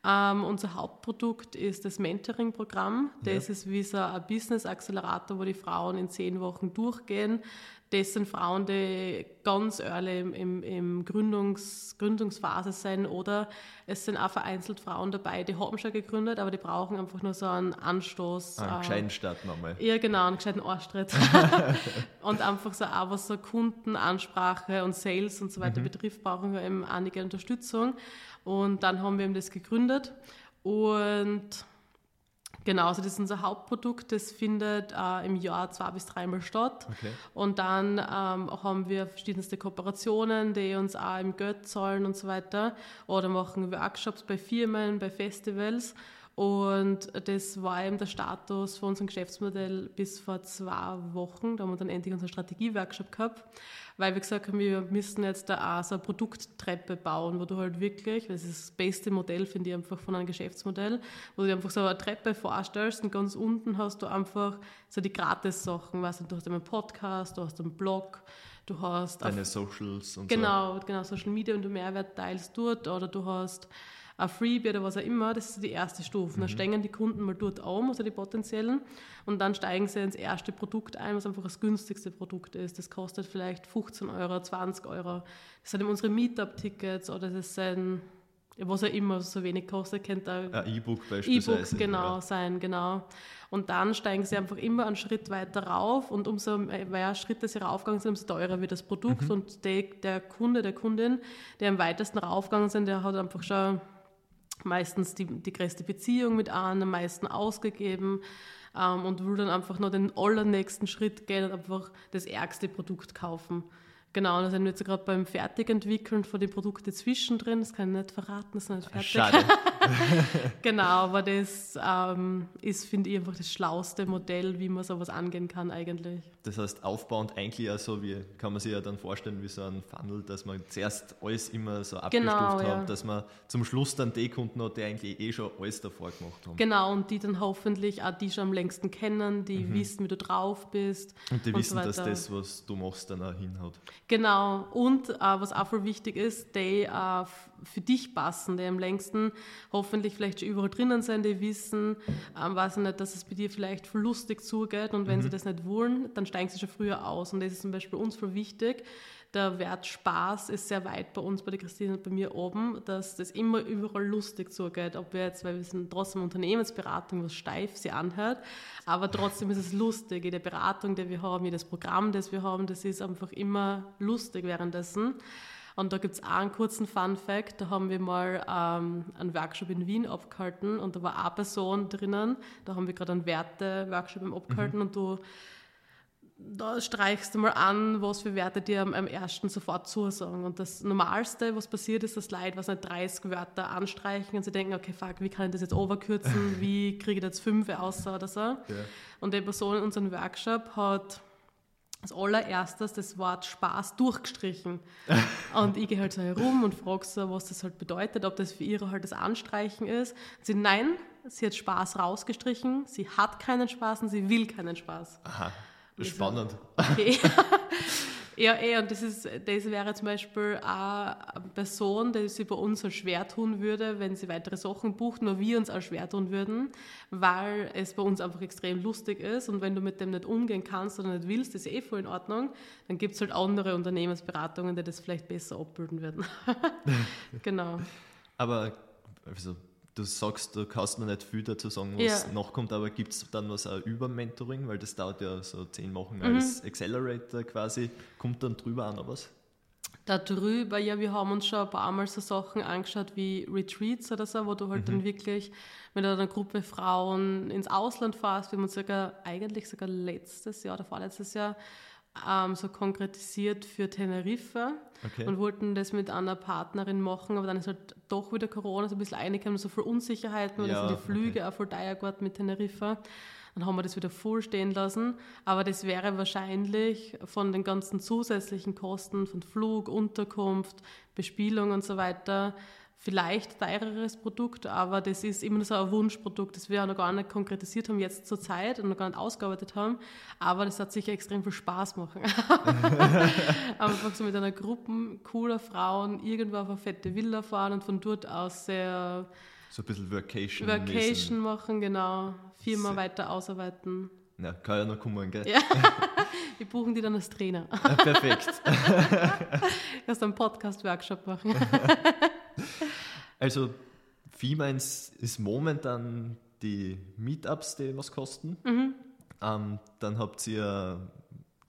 Ähm, unser Hauptprodukt ist das Mentoring-Programm. Das ja. ist wie so ein Business-Accelerator, wo die Frauen in zehn Wochen durchgehen. Das sind Frauen, die ganz early im, im, im Gründungs, Gründungsphase sind oder es sind auch vereinzelt Frauen dabei, die haben schon gegründet, aber die brauchen einfach nur so einen Anstoß. Einen äh, gescheiten Start nochmal. Ja, genau, einen gescheiten Arschtritt. <laughs> und einfach so auch was so Kundenansprache und Sales und so weiter mhm. betrifft, brauchen wir eben einige Unterstützung. Und dann haben wir eben das gegründet und Genau, also das ist unser Hauptprodukt, das findet äh, im Jahr zwei bis dreimal statt. Okay. Und dann ähm, haben wir verschiedenste Kooperationen, die uns auch im Geld zahlen und so weiter. Oder machen Workshops bei Firmen, bei Festivals. Und das war eben der Status von unserem Geschäftsmodell bis vor zwei Wochen. Da haben wir dann endlich unseren Strategieworkshop gehabt, weil wir gesagt haben, wir müssen jetzt da auch so eine Produkttreppe bauen, wo du halt wirklich, das ist das beste Modell, finde ich, einfach von einem Geschäftsmodell, wo du dir einfach so eine Treppe vorstellst und ganz unten hast du einfach so die Gratis-Sachen, weißt du, du hast einen Podcast, du hast einen Blog, du hast... Deine Socials und genau, so. Genau, Social Media und du Mehrwert teilst dort oder du hast ein Freebie oder was auch immer, das ist die erste Stufe. Mhm. Dann steigen die Kunden mal dort um, also die potenziellen, und dann steigen sie ins erste Produkt ein, was einfach das günstigste Produkt ist. Das kostet vielleicht 15 Euro, 20 Euro. Das sind eben unsere Meetup-Tickets oder das sind, was auch immer so wenig kostet, kennt ein E-Book beispielsweise. E-Book, genau, ja. sein, genau. Und dann steigen sie einfach immer einen Schritt weiter rauf und umso mehr Schritte sie raufgegangen sind, umso teurer wird das Produkt. Mhm. Und der, der Kunde, der Kundin, der am weitesten raufgegangen sind, der hat einfach schon meistens die, die größte Beziehung mit einem, am meisten ausgegeben ähm, und will dann einfach nur den allernächsten Schritt gehen und einfach das ärgste Produkt kaufen. Genau, da sind wir jetzt gerade beim Fertigentwickeln von den Produkten zwischendrin. Das kann ich nicht verraten, das ist nicht fertig. Schade. <laughs> genau, aber das ähm, ist, finde ich, einfach das schlauste Modell, wie man sowas angehen kann eigentlich. Das heißt, aufbauend eigentlich auch so, wie kann man sich ja dann vorstellen, wie so ein Funnel, dass man zuerst alles immer so abgestuft genau, hat, ja. dass man zum Schluss dann die Kunden hat, die eigentlich eh schon alles davor gemacht haben. Genau, und die dann hoffentlich auch die schon am längsten kennen, die mhm. wissen, wie du drauf bist. Und die und wissen, so dass das, was du machst, dann auch hinhaut. Genau, und äh, was auch voll wichtig ist, die äh, für dich passen, die am längsten hoffentlich vielleicht schon überall drinnen sind, die wissen, ähm, weiß ich nicht, dass es bei dir vielleicht voll lustig zugeht und wenn mhm. sie das nicht wollen, dann steigen sie schon früher aus und das ist zum Beispiel uns voll wichtig, der Wert Spaß ist sehr weit bei uns, bei der Christine und bei mir oben, dass das immer überall lustig zugeht. Ob wir jetzt, weil wir sind trotzdem Unternehmensberatung, was steif sie anhört, aber trotzdem ist es lustig. Jede Beratung, die wir haben, jedes Programm, das wir haben, das ist einfach immer lustig währenddessen. Und da gibt es auch einen kurzen Fun-Fact. Da haben wir mal ähm, einen Workshop in Wien abgehalten und da war eine Person drinnen. Da haben wir gerade einen Werte-Workshop abgehalten mhm. und du da streichst du mal an, was für Werte dir am, am ersten sofort zusagen. Und das Normalste, was passiert, ist, dass Leute was nicht 30 Wörter anstreichen und sie denken, okay, fuck, wie kann ich das jetzt overkürzen? <laughs> Wie kriege ich jetzt fünf aus oder so? Ja. Und die Person in unserem Workshop hat als allererstes das Wort Spaß durchgestrichen. <laughs> und ich gehe halt so herum und frage so, was das halt bedeutet, ob das für ihre halt das Anstreichen ist. sie, nein, sie hat Spaß rausgestrichen, sie hat keinen Spaß und sie will keinen Spaß. Aha. Spannend. Okay. <laughs> ja, eh, und das, ist, das wäre zum Beispiel eine Person, die sich bei uns als schwer tun würde, wenn sie weitere Sachen bucht, nur wir uns als schwer tun würden, weil es bei uns einfach extrem lustig ist und wenn du mit dem nicht umgehen kannst oder nicht willst, ist eh voll in Ordnung, dann gibt es halt andere Unternehmensberatungen, die das vielleicht besser abbilden würden. <laughs> genau. Aber also du sagst, du kannst mir nicht viel dazu sagen, was ja. nachkommt, aber gibt es dann was auch über Mentoring, weil das dauert ja so zehn Wochen mhm. als Accelerator quasi. Kommt dann drüber auch noch was? Darüber, ja, wir haben uns schon ein paar Mal so Sachen angeschaut wie Retreats oder so, wo du halt mhm. dann wirklich mit einer Gruppe Frauen ins Ausland fährst. Wir haben uns sogar, eigentlich sogar letztes Jahr oder vorletztes Jahr ähm, so konkretisiert für Teneriffa okay. und wollten das mit einer Partnerin machen, aber dann ist halt doch wieder Corona so ein bisschen reingekommen, so viel Unsicherheiten, weil ja, sind die Flüge okay. auch voll teuer geworden mit Teneriffa. Dann haben wir das wieder voll stehen lassen. Aber das wäre wahrscheinlich von den ganzen zusätzlichen Kosten von Flug, Unterkunft, Bespielung und so weiter vielleicht teureres Produkt, aber das ist immer so ein Wunschprodukt, das wir noch gar nicht konkretisiert haben jetzt zur Zeit und noch gar nicht ausgearbeitet haben, aber das hat sicher extrem viel Spaß machen. <laughs> Einfach so mit einer Gruppe cooler Frauen irgendwo auf eine fette Villa fahren und von dort aus sehr so ein bisschen Vacation, Vacation machen, genau. Firma sehr. weiter ausarbeiten. Ja, kann ja noch kommen, gell? Ja. <laughs> Wir buchen die dann als Trainer. Ja, perfekt. <laughs> Erst einen Podcast-Workshop machen. Also Feemines ist momentan die Meetups, die was kosten. Mhm. Ähm, dann habt ihr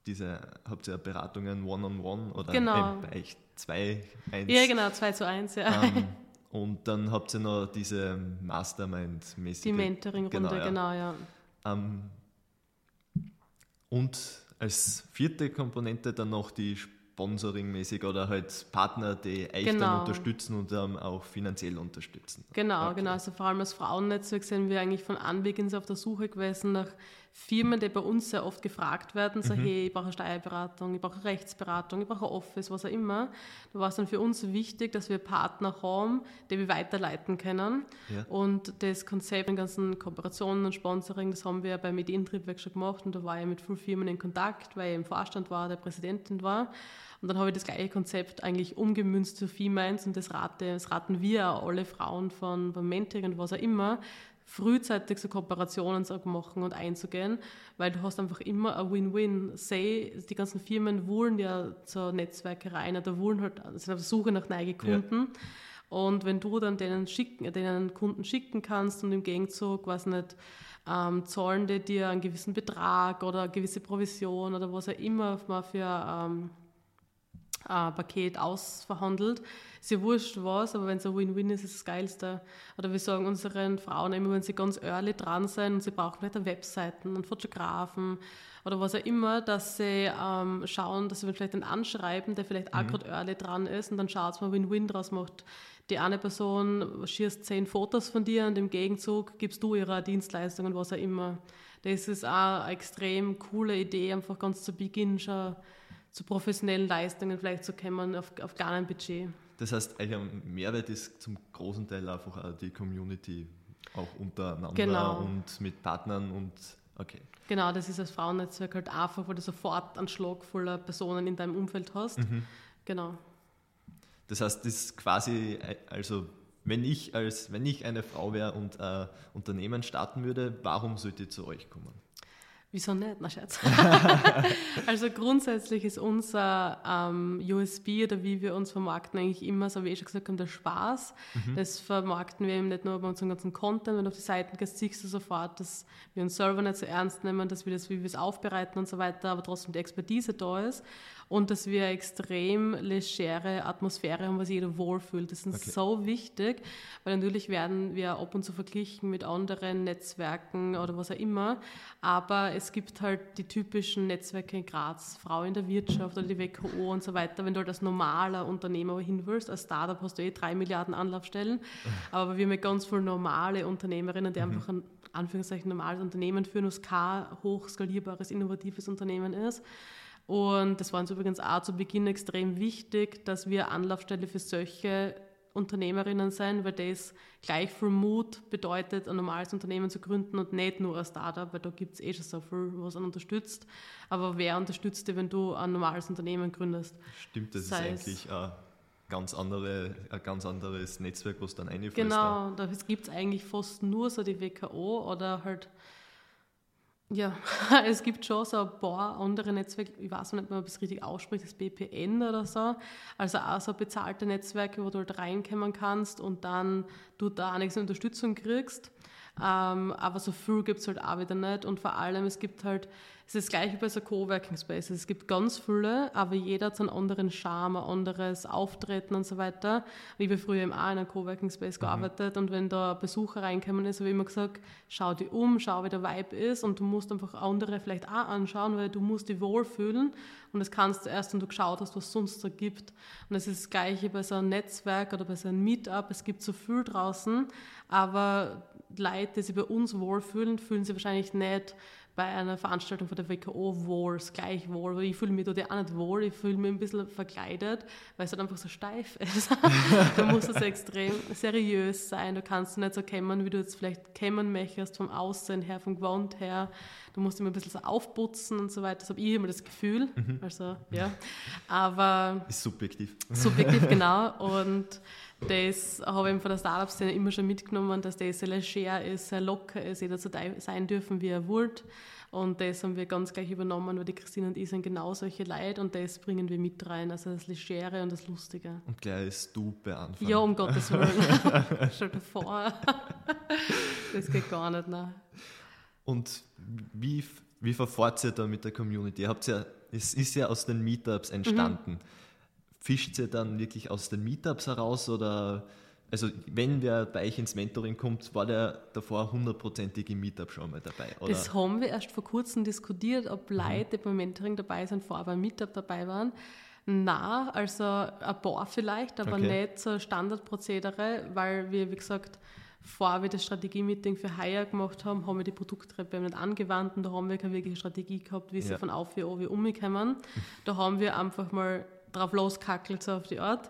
diese habt ihr Beratungen One-on-One -on -one oder genau. bei zwei, eins. Ja, genau, 2 zu 1, ja. Ähm, <laughs> und dann habt ihr noch diese Mastermind-mäßige. Die Mentoring-Runde, genau, ja. Genau, ja. Ähm, und als vierte Komponente dann noch die Sponsoring-mäßig oder halt Partner, die euch Genau. dann unterstützen und ähm, auch finanziell unterstützen. Genau, Okay. genau. Also vor allem als Frauennetzwerk sind wir eigentlich von Anbeginn auf der Suche gewesen nach Firmen, die bei uns sehr oft gefragt werden, so hey, ich brauche Steuerberatung, ich brauche Rechtsberatung, ich brauche Office, was auch immer. Da war es dann für uns wichtig, dass wir Partner haben, die wir weiterleiten können. Ja. Und das Konzept, den ganzen Kooperationen und Sponsoring, das haben wir beim Ideentriebwerk schon gemacht und da war ich mit vielen Firmen in Kontakt, weil ich im Vorstand war, der Präsidentin war. Und dann habe ich das gleiche Konzept eigentlich umgemünzt zu Femines und das, rate, das raten wir alle Frauen von beim Mentoring und was auch immer, frühzeitig so Kooperationen zu machen und einzugehen, weil du hast einfach immer ein Win-Win. Say, die ganzen Firmen wollen ja zur Netzwerke rein oder wollen halt, sind auf der Suche nach neuen Kunden. Und wenn du dann denen, schicken, denen Kunden schicken kannst und im Gegenzug, weiß nicht, ähm, zahlen die dir einen gewissen Betrag oder eine gewisse Provision oder was auch immer für ähm, Paket ausverhandelt. Ist ja wurscht was, aber wenn es ein Win-Win ist, ist es das Geilste. Oder wir sagen unseren Frauen immer, wenn sie ganz early dran sind und sie brauchen vielleicht Webseiten, einen Fotografen oder was auch immer, dass sie ähm, schauen, dass sie vielleicht einen anschreiben, der vielleicht auch gerade early dran ist und dann schaut man, Win-Win draus macht. Die eine Person schießt zehn Fotos von dir und im Gegenzug gibst du ihre Dienstleistungen, was auch immer. Das ist auch eine extrem coole Idee, einfach ganz zu Beginn schon zu professionellen Leistungen vielleicht zu kommen auf, auf kleinem Budget. Das heißt, euer Mehrwert ist zum großen Teil einfach auch die Community auch untereinander Genau. und mit Partnern und okay. Genau, das ist als Frauennetzwerk halt einfach, weil du sofort einen Schlag voller Personen in deinem Umfeld hast. Genau. Das heißt, das ist quasi, äh, also wenn ich als wenn ich eine Frau wäre und ein Unternehmen starten würde, warum sollte ich zu euch kommen? Wieso nicht? Na, Scherz. <laughs> also grundsätzlich ist unser ähm, USB oder wie wir uns vermarkten eigentlich immer, so wie ich schon gesagt habe, der Spaß. Das vermarkten wir eben nicht nur bei unserem ganzen Content, wenn du auf die Seiten gehst, siehst du sofort, dass wir uns selber nicht so ernst nehmen, dass wir das, wie wir es aufbereiten und so weiter, aber trotzdem die Expertise da ist und dass wir eine extrem legere Atmosphäre haben, was jeder wohlfühlt. Das ist Okay. so wichtig, weil natürlich werden wir ab und zu verglichen mit anderen Netzwerken oder was auch immer, aber es gibt halt die typischen Netzwerke in Graz, Frau in der Wirtschaft oder die WKO und so weiter. Wenn du halt als normaler Unternehmer hin willst, als Startup hast du eh drei Milliarden Anlaufstellen, aber wir haben ja ganz viele normale Unternehmerinnen, die einfach ein Anführungszeichen normales Unternehmen führen, was kein hochskalierbares, innovatives Unternehmen ist. Und das war uns übrigens auch zu Beginn extrem wichtig, dass wir Anlaufstelle für solche Unternehmerinnen sein, weil das gleich viel Mut bedeutet, ein normales Unternehmen zu gründen und nicht nur ein Startup, weil da gibt es eh schon so viel, was einen unterstützt. Aber wer unterstützt dich, wenn du ein normales Unternehmen gründest? Stimmt, das Sei ist eigentlich ein ganz, andere, ein ganz anderes Netzwerk, was dann einfließt. Genau, da gibt es eigentlich fast nur so die WKO oder halt, ja, <laughs> es gibt schon so ein paar andere Netzwerke, ich weiß nicht mehr, ob ich es richtig ausspricht, das BPN oder so, also auch so bezahlte Netzwerke, wo du halt reinkommen kannst und dann du da nichts Unterstützung kriegst. Ähm, aber so viel gibt es halt auch wieder nicht. Und vor allem, es gibt halt, es ist gleich wie bei so Coworking Spaces, es gibt ganz viele, aber jeder hat so einen anderen Charme, ein anderes Auftreten und so weiter. Ich habe früher eben auch in einem Coworking Space gearbeitet. Und wenn da Besucher reinkommen ist, habe ich immer gesagt, schau dich um, schau, wie der Vibe ist. Und du musst einfach andere vielleicht auch anschauen, weil du musst dich wohlfühlen. Und das kannst du erst, wenn du geschaut hast, was es sonst so gibt. Und es ist das Gleiche bei so einem Netzwerk oder bei so einem Meetup, es gibt so viel draußen, aber Leute, die sich bei uns wohlfühlen, fühlen sich wahrscheinlich nicht bei einer Veranstaltung von der WKO wohl, gleich wohl, weil ich fühle mich dort auch nicht wohl, ich fühle mich ein bisschen verkleidet, weil es halt einfach so steif <laughs> ist. da muss es extrem seriös sein, du kannst nicht so kämmern, wie du jetzt vielleicht kämmern möchtest, vom Aussehen her, vom Gewand her, du musst immer ein bisschen so aufputzen und so weiter, das habe ich immer das Gefühl, also ja, aber Ist subjektiv. subjektiv <laughs> genau. Und das habe ich von der Startup-Szene immer schon mitgenommen, dass das sehr leger ist, sehr locker ist, jeder so sein dürfen, wie er will. Und das haben wir ganz gleich übernommen, weil die Christine und ich sind genau solche Leute und das bringen wir mit rein, also das Legere und das Lustige. Und gleich ist du Anfang. Ja, um <laughs> Gottes Willen. Stell dir vor. das geht gar nicht, nein. Und wie, wie verfahrt ihr da mit der Community? Ihr habt ja, es ist ja aus den Meetups entstanden. Fischt ihr dann wirklich aus den Meetups heraus oder also wenn wer bei euch ins Mentoring kommt, war der davor hundertprozentig im Meetup schon mal dabei? Oder? Das haben wir erst vor kurzem diskutiert, ob Leute, die beim Mentoring dabei sind, vorher beim Meetup dabei waren. Na, also ein paar vielleicht, aber Okay. nicht so Standardprozedere, weil wir, wie gesagt, vor wir das Strategie-Meeting für Hire gemacht haben, haben wir die Produkttreppe nicht angewandt und da haben wir keine wirkliche Strategie gehabt, wie sie Ja. von auf wie wie umkommen. <laughs> Da haben wir einfach mal drauf loskackelt, so auf die Art.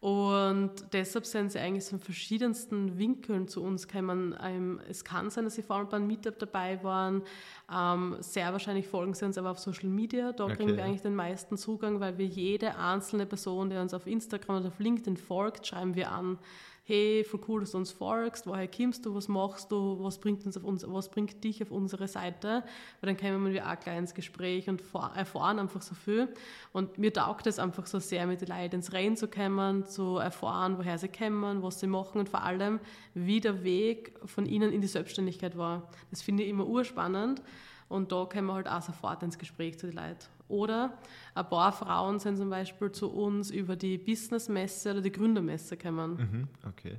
Und deshalb sind sie eigentlich so in verschiedensten Winkeln zu uns gekommen. Ähm, es kann sein, dass sie vor allem beim Meetup dabei waren. Ähm, sehr wahrscheinlich folgen sie uns aber auf Social Media. Da kriegen Okay. wir eigentlich den meisten Zugang, weil wir jede einzelne Person, die uns auf Instagram oder auf LinkedIn folgt, schreiben wir an. Hey, voll cool, dass du uns folgst, woher kommst du, was machst du, was bringt, uns auf uns, was bringt dich auf unsere Seite? Weil dann kommen wir auch gleich ins Gespräch und erfahren einfach so viel. Und mir taugt es einfach so sehr, mit den Leuten ins Rennen zu kommen, zu erfahren, woher sie kommen, was sie machen und vor allem, wie der Weg von ihnen in die Selbstständigkeit war. Das finde ich immer urspannend. Und da kommen wir halt auch sofort ins Gespräch zu den Leuten. Oder ein paar Frauen sind zum Beispiel zu uns über die Businessmesse oder die Gründermesse gekommen. Mhm. Okay.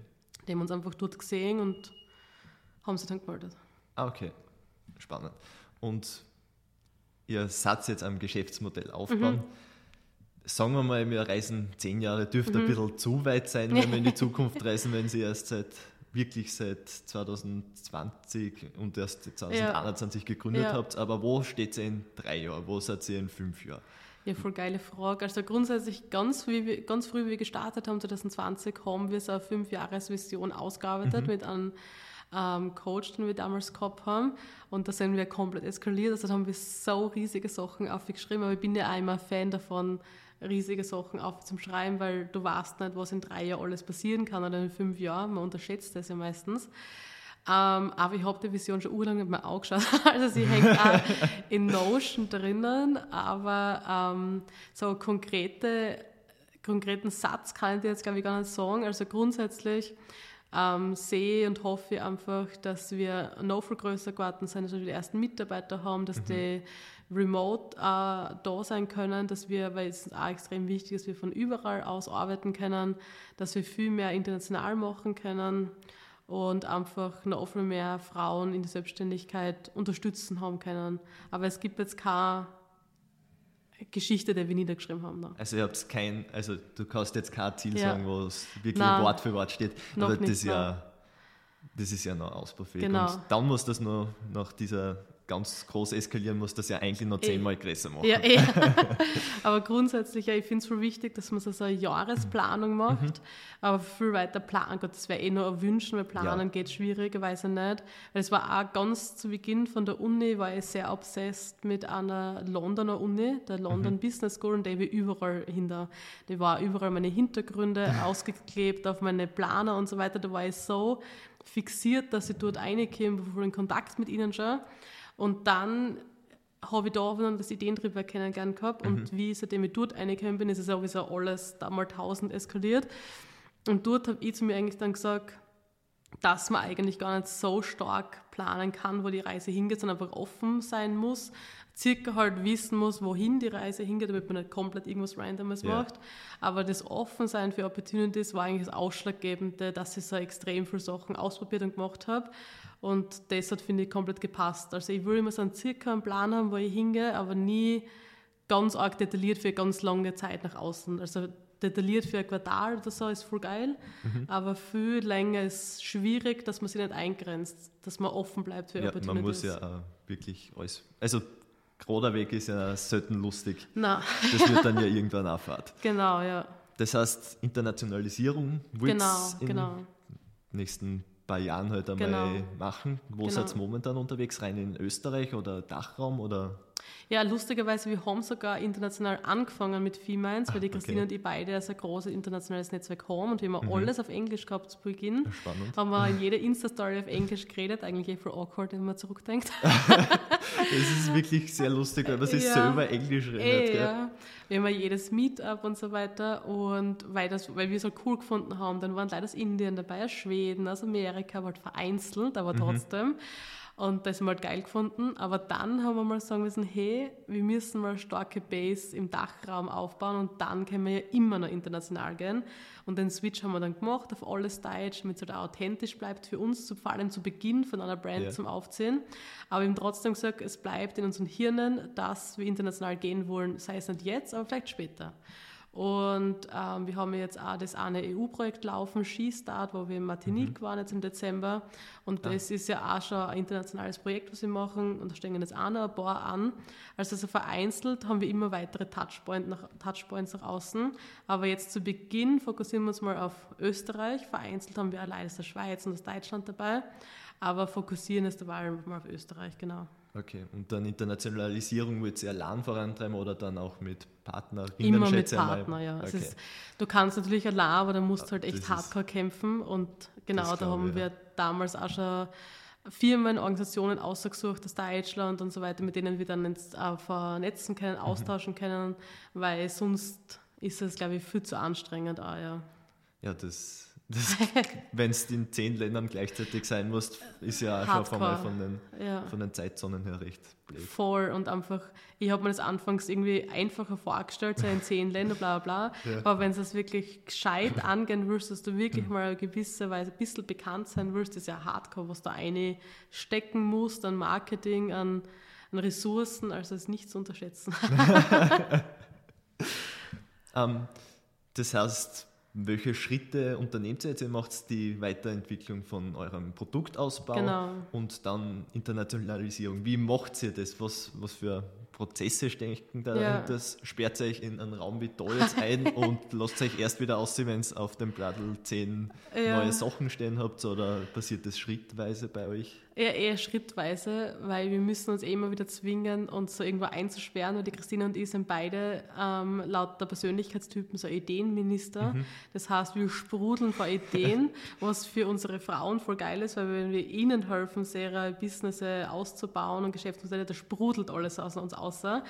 Die haben uns einfach dort gesehen und haben sich dann gemeldet. Ah, okay. Spannend. Und ihr seid jetzt am Geschäftsmodell aufbauen. Mhm. Sagen wir mal, wir reisen zehn Jahre, dürfte Mhm. ein bisschen zu weit sein, wenn wir in die <laughs> Zukunft reisen, wenn sie erst seit wirklich seit 2020 und erst 2021 gegründet Ja. habt. Aber wo steht ihr in drei Jahren? Wo seid ihr in fünf Jahren? Ja, voll geile Frage. Also grundsätzlich ganz früh, wie- ganz früh, wie wir gestartet haben, 2020, haben wir so eine Fünfjahresvision ausgearbeitet mit einem ähm, Coach, den wir damals gehabt haben. Und da sind wir komplett eskaliert. Also da haben wir so riesige Sachen aufgeschrieben. Aber ich bin ja auch immer Fan davon, riesige Sachen aufzuschreiben, weil du weißt nicht, was in drei Jahren alles passieren kann oder in fünf Jahren. Man unterschätzt das ja meistens. Ähm, aber ich habe die Vision schon urlang mit mir angeschaut. <laughs> Also sie hängt auch in Notion drinnen, aber ähm, so konkrete, konkreten Satz kann ich dir jetzt, glaube ich, gar nicht sagen. Also grundsätzlich ähm, sehe und hoffe einfach, dass wir noch viel größer geworden sind, dass wir die ersten Mitarbeiter haben, dass die remote äh, da sein können, dass wir, weil es ist auch extrem wichtig, dass wir von überall aus arbeiten können, dass wir viel mehr international machen können und einfach noch viel mehr Frauen in die Selbstständigkeit unterstützen haben können. Aber es gibt jetzt keine Geschichte, die wir niedergeschrieben haben. Noch. Also ihr habt kein, also du kannst jetzt kein Ziel Ja. sagen, wo es wirklich Nein. Wort für Wort steht, aber das nicht, ist ja, das ist ja noch ausbaufähig. Genau. Und dann muss das noch nach dieser ganz groß eskalieren, muss das ja eigentlich noch zehnmal größer machen. Ja, eh. <laughs> aber grundsätzlich, ja, ich finde es voll wichtig, dass man so eine Jahresplanung macht. Aber viel weiter planen, Gott, das wäre eh nur ein Wünschen, weil planen Ja. geht schwierig, weiß ich nicht. Weil es war auch ganz zu Beginn von der Uni, war ich sehr obsessed mit einer Londoner Uni, der London Business School, und die habe ich überall hinter. Die war überall meine Hintergründe <laughs> ausgeklebt auf meine Planer und so weiter. Da war ich so fixiert, dass ich dort reinkomme, voll in Kontakt mit ihnen schon. Und dann habe ich da dann das Ideen drüber kennengelernt gehabt und wie seitdem ich dort reingekommen bin, ist es sowieso alles da mal tausend eskaliert. Und dort habe ich zu mir eigentlich dann gesagt, dass man eigentlich gar nicht so stark planen kann, wo die Reise hingeht, sondern einfach offen sein muss, circa halt wissen muss, wohin die Reise hingeht, damit man nicht komplett irgendwas Randomes Ja. macht. Aber das Offensein für Opportunities war eigentlich das Ausschlaggebende, dass ich so extrem viele Sachen ausprobiert und gemacht habe. Und das hat, finde ich, komplett gepasst. Also ich will immer so einen circa einen Plan haben, wo ich hingehe, aber nie ganz arg detailliert für ganz lange Zeit nach außen. Also detailliert für ein Quartal oder so ist voll geil, Mhm. aber viel länger ist schwierig, dass man sich nicht eingrenzt, dass man offen bleibt für Ja, Opportunities. man muss ja wirklich alles. Also, gerader Weg ist ja selten lustig. Na, Das wird dann ja irgendwann auch Fahrt. <laughs> genau, ja. Das heißt, Internationalisierung wird Genau, in genau. nächsten paar Jahren halt einmal Genau. machen. Wo Genau. seid ihr momentan unterwegs? Rein in Österreich oder Dachraum? Oder? Ja, lustigerweise, wir haben sogar international angefangen mit Femines, weil die Ah, Christine okay. und ich beide also ein großes internationales Netzwerk haben und wir haben alles auf Englisch gehabt zu Beginn. Spannend. Haben wir in jeder Insta-Story auf Englisch geredet, eigentlich eh voll awkward, wenn man zurückdenkt. <laughs> Es ist wirklich sehr lustig, weil man sich Ja. selber Englisch redet. Eh, gell? ja. Wir haben ja jedes Meetup und so weiter und weil, das, weil wir es so cool gefunden haben, dann waren Leute aus Indien dabei, aus Schweden, aus Amerika, aber halt vereinzelt, Mhm. aber trotzdem. Und das haben wir halt geil gefunden. Aber dann haben wir mal sagen müssen, hey, wir müssen mal eine starke Base im Dachraum aufbauen und dann können wir ja immer noch international gehen. Und den Switch haben wir dann gemacht auf alles Deutsch, damit es halt auch authentisch bleibt für uns, vor allem zu Beginn von einer Brand ja. zum Aufziehen. Aber wir haben trotzdem gesagt, es bleibt in unseren Hirnen, dass wir international gehen wollen, sei es nicht jetzt, aber vielleicht später. Und ähm, wir haben jetzt auch das eine EU-Projekt laufen, Skistart, wo wir in Martinique mhm. waren jetzt im Dezember. Und das ist ja auch schon ein internationales Projekt, was wir machen. Und da stehen jetzt auch noch ein paar an. Also so vereinzelt haben wir immer weitere Touchpoint nach, Touchpoints nach außen. Aber jetzt zu Beginn fokussieren wir uns mal auf Österreich. Vereinzelt haben wir allein aus der Schweiz und aus Deutschland dabei. Aber fokussieren ist dabei mal auf Österreich, genau. Okay, und dann Internationalisierung wird sie allein vorantreiben oder dann auch mit Partnerinnen? Immer mit Partner, ja. Okay. Ist, du kannst natürlich allein, aber dann musst du halt echt hardcore kämpfen und genau, da haben wir damals auch schon Firmen, Organisationen ausgesucht aus Deutschland und so weiter, mit denen wir dann jetzt auch vernetzen können, mhm. austauschen können, weil sonst ist es, glaube ich, viel zu anstrengend auch, ja. Ja, das <laughs> wenn es in zehn Ländern gleichzeitig sein muss, ist ja auch schon von den, ja. von den Zeitzonen her recht blöd. Voll und einfach, ich habe mir das anfangs irgendwie einfacher vorgestellt, so in zehn Ländern, bla bla bla. Ja. Aber wenn du es wirklich gescheit <laughs> angehen willst, dass du wirklich mhm. mal gewisse Weise ein bisschen bekannt sein willst, ist ja hardcore, was da eine stecken musst an Marketing, an, an Ressourcen, also ist nicht zu unterschätzen. um, <laughs> ähm, das heißt, welche Schritte unternehmt ihr jetzt? Ihr macht die Weiterentwicklung von eurem Produktausbau genau. und dann Internationalisierung. Wie macht ihr das? Was, was für Prozesse stecken da ja. dahinter? Sperrt euch in einen Raum wie da jetzt <laughs> ein und lasst euch erst wieder aussehen, wenn es auf dem Blattl zehn ja. neue Sachen stehen habt oder passiert das schrittweise bei euch? Eher, eher schrittweise, weil wir müssen uns eh immer wieder zwingen, uns so irgendwo einzusperren. Und die Christine und ich sind beide ähm, laut der Persönlichkeitstypen so Ideenminister. Mhm. Das heißt, wir sprudeln vor Ideen, <laughs> was für unsere Frauen voll geil ist, weil wenn wir ihnen helfen, ihre Business auszubauen und Geschäftsmodelle, da sprudelt alles aus uns außer.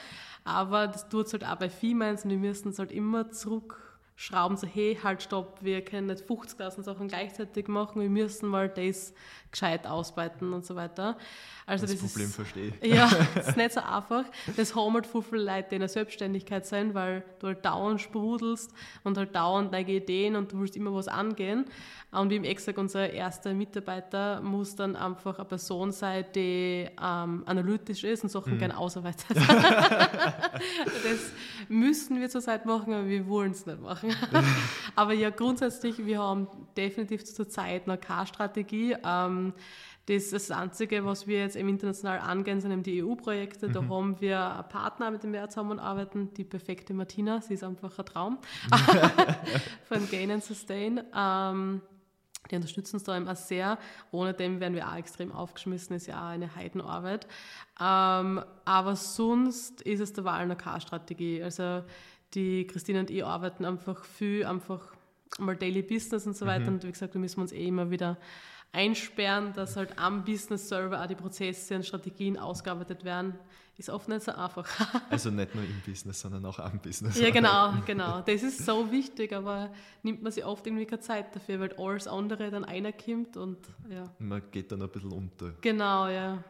Aber das tut es halt auch bei Females und wir müssen es halt immer zurück schrauben, so hey, halt stopp, wir können nicht 50.000 Sachen gleichzeitig machen, wir müssen mal das gescheit ausbeuten und so weiter. Also das, das Problem ist, verstehe ich. Ja, <laughs> das ist nicht so einfach. Das haben halt viele Leute, die in der Selbstständigkeit sind, weil du halt dauernd sprudelst und halt dauernd neue Ideen und du willst immer was angehen. Und wie im Exakt, unser erster Mitarbeiter muss dann einfach eine Person sein, die ähm, analytisch ist und Sachen mhm. gerne ausarbeitet. <laughs> das müssen wir zurzeit machen, aber wir wollen es nicht machen. <laughs> aber ja, grundsätzlich, wir haben definitiv zurzeit eine K-Strategie. Ähm, das ist das Einzige, was wir jetzt im international angehen, sind eben die EU-Projekte. Da mhm. haben wir einen Partner, mit dem wir zusammenarbeiten, die perfekte Martina. Sie ist einfach ein Traum <laughs> von Gain and Sustain. Ähm, die unterstützen uns da immer sehr. Ohne dem wären wir auch extrem aufgeschmissen, ist ja auch eine Heidenarbeit. Ähm, aber sonst ist es der Wahl K-Strategie. Also die Christine und ich arbeiten einfach viel, einfach mal Daily Business und so weiter. Mhm. Und wie gesagt, da müssen wir uns eh immer wieder einsperren, dass halt am Business Server auch die Prozesse und Strategien ausgearbeitet werden, ist oft nicht so einfach. <laughs> also nicht nur im Business, sondern auch am Business. Ja, genau, genau. Das ist so wichtig, aber nimmt man sich oft irgendwie keine Zeit dafür, weil alles andere dann einer kommt und ja. Man geht dann ein bisschen unter. Genau, ja.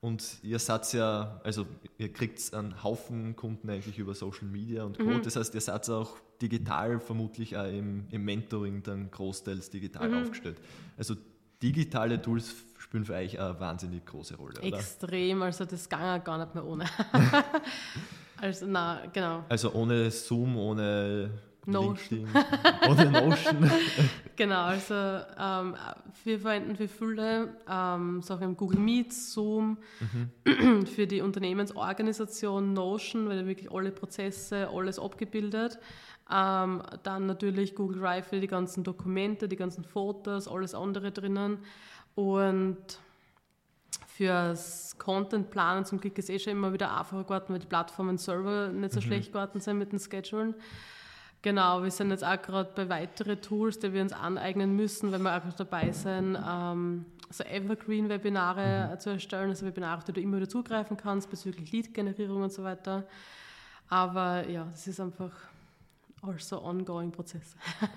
Und ihr seid ja, also ihr kriegt einen Haufen Kunden eigentlich über Social Media und Co. Mhm. Das heißt, ihr seid auch digital vermutlich auch im, im Mentoring dann großteils digital mhm. aufgestellt. Also digitale Tools spielen für euch eine wahnsinnig große Rolle, oder? Extrem, also das ging gar nicht mehr ohne. <laughs> also, na, genau. Also ohne Zoom, ohne Notion. Oder Notion. <laughs> genau, also ähm, wir verwenden für viele ähm, Sachen Google Meet, Zoom, mhm. für die Unternehmensorganisation Notion, weil da wirklich alle Prozesse, alles abgebildet. Ähm, dann natürlich Google Drive für die ganzen Dokumente, die ganzen Fotos, alles andere drinnen. Und fürs Content planen zum Glück ist eh schon immer wieder einfacher geworden, weil die Plattformen selber nicht so mhm. schlecht geworden sind mit den Schedulen. Genau, wir sind jetzt auch gerade bei weiteren Tools, die wir uns aneignen müssen, wenn wir auch dabei sind, ähm, so Evergreen-Webinare mhm. zu erstellen, also Webinare, die du immer wieder zugreifen kannst bezüglich Lead-Generierung und so weiter. Aber ja, das ist einfach also ongoing Prozess.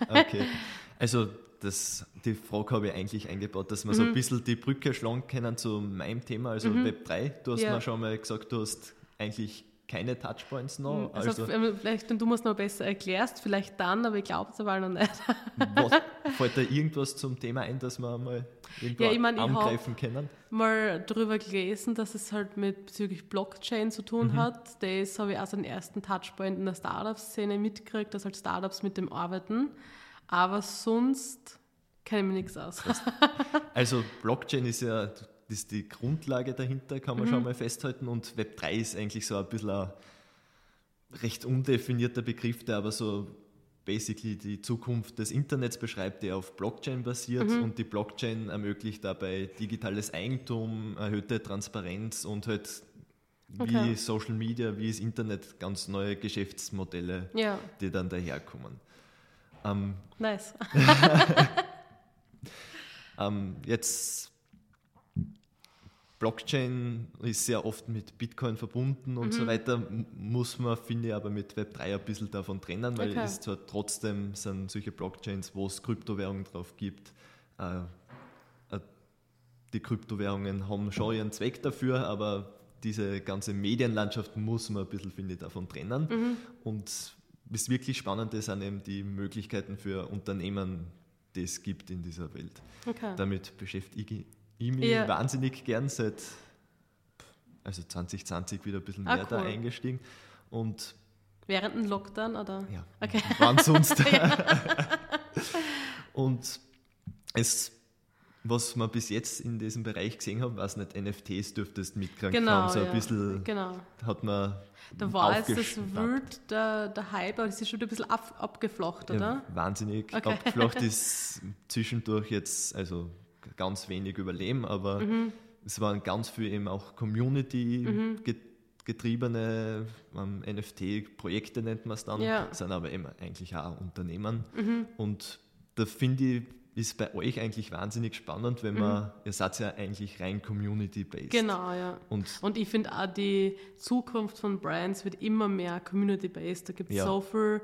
okay, <laughs> also das, die Frage habe ich eigentlich eingebaut, dass wir so ein bisschen die Brücke schlagen können zu meinem Thema, also Web 3. Du hast Ja. mir schon mal gesagt, du hast eigentlich keine Touchpoints noch. Also, Also, ähm, vielleicht, wenn du es noch besser erklärst, vielleicht dann, aber ich glaube es aber noch nicht. <laughs> was, fällt da irgendwas zum Thema ein, dass wir mal irgendwo Ja, ich mein, ich angreifen können? mal darüber gelesen, dass es halt mit bezüglich Blockchain zu tun Mhm. hat. Das habe ich auch den ersten Touchpoint in der Startup-Szene mitgekriegt, dass halt Startups mit dem arbeiten. Aber sonst kenne ich mir nichts aus. Also Blockchain ist ja das ist die Grundlage dahinter, kann man Mhm. schon mal festhalten. Und Web 3 ist eigentlich so ein bisschen ein recht undefinierter Begriff, der aber so basically die Zukunft des Internets beschreibt, der auf Blockchain basiert. Mhm. Und die Blockchain ermöglicht dabei digitales Eigentum, erhöhte Transparenz und halt wie Okay. Social Media, wie das Internet ganz neue Geschäftsmodelle, Ja, die dann daherkommen. Ähm, nice. <laughs> <laughs> Ähm, jetzt Blockchain ist sehr oft mit Bitcoin verbunden und Mhm. so weiter, muss man, finde ich, aber mit Web3 ein bisschen davon trennen, weil Okay. es zwar trotzdem sind solche Blockchains, wo es Kryptowährungen drauf gibt, äh, äh, die Kryptowährungen haben schon ihren Zweck dafür, aber diese ganze Medienlandschaft muss man ein bisschen, finde ich, davon trennen. Mhm. Und das wirklich Spannende sind eben die Möglichkeiten für Unternehmen, die es gibt in dieser Welt. Okay. Damit beschäftige ich mich Ja. wahnsinnig gern seit also 2020 wieder ein bisschen Ah, mehr da cool. eingestiegen. Und Während dem Lockdown, oder? ja, Okay. wann sonst? <laughs> Und es, was man bis jetzt in diesem Bereich gesehen haben, weiß nicht, NFTs dürftest mitkriegen Genau, haben. So ein ja. bisschen Genau. hat man Da war jetzt das wild, der, der Hype, aber das ist schon ein bisschen ab, abgeflacht, oder? Ja, wahnsinnig Okay. abgeflacht ist zwischendurch jetzt, also ganz wenig überleben, aber Mhm. es waren ganz viel eben auch Community get- getriebene ähm, NFT-Projekte nennt man es dann, Ja. sind aber eben eigentlich auch Unternehmen. Mhm. Und da finde ich, ist bei euch eigentlich wahnsinnig spannend, wenn man, ihr seid ja eigentlich rein Community-based. Mhm. Genau, ja. Und Und ich finde auch, die Zukunft von Brands wird immer mehr community-based. Da gibt es Ja. so viel,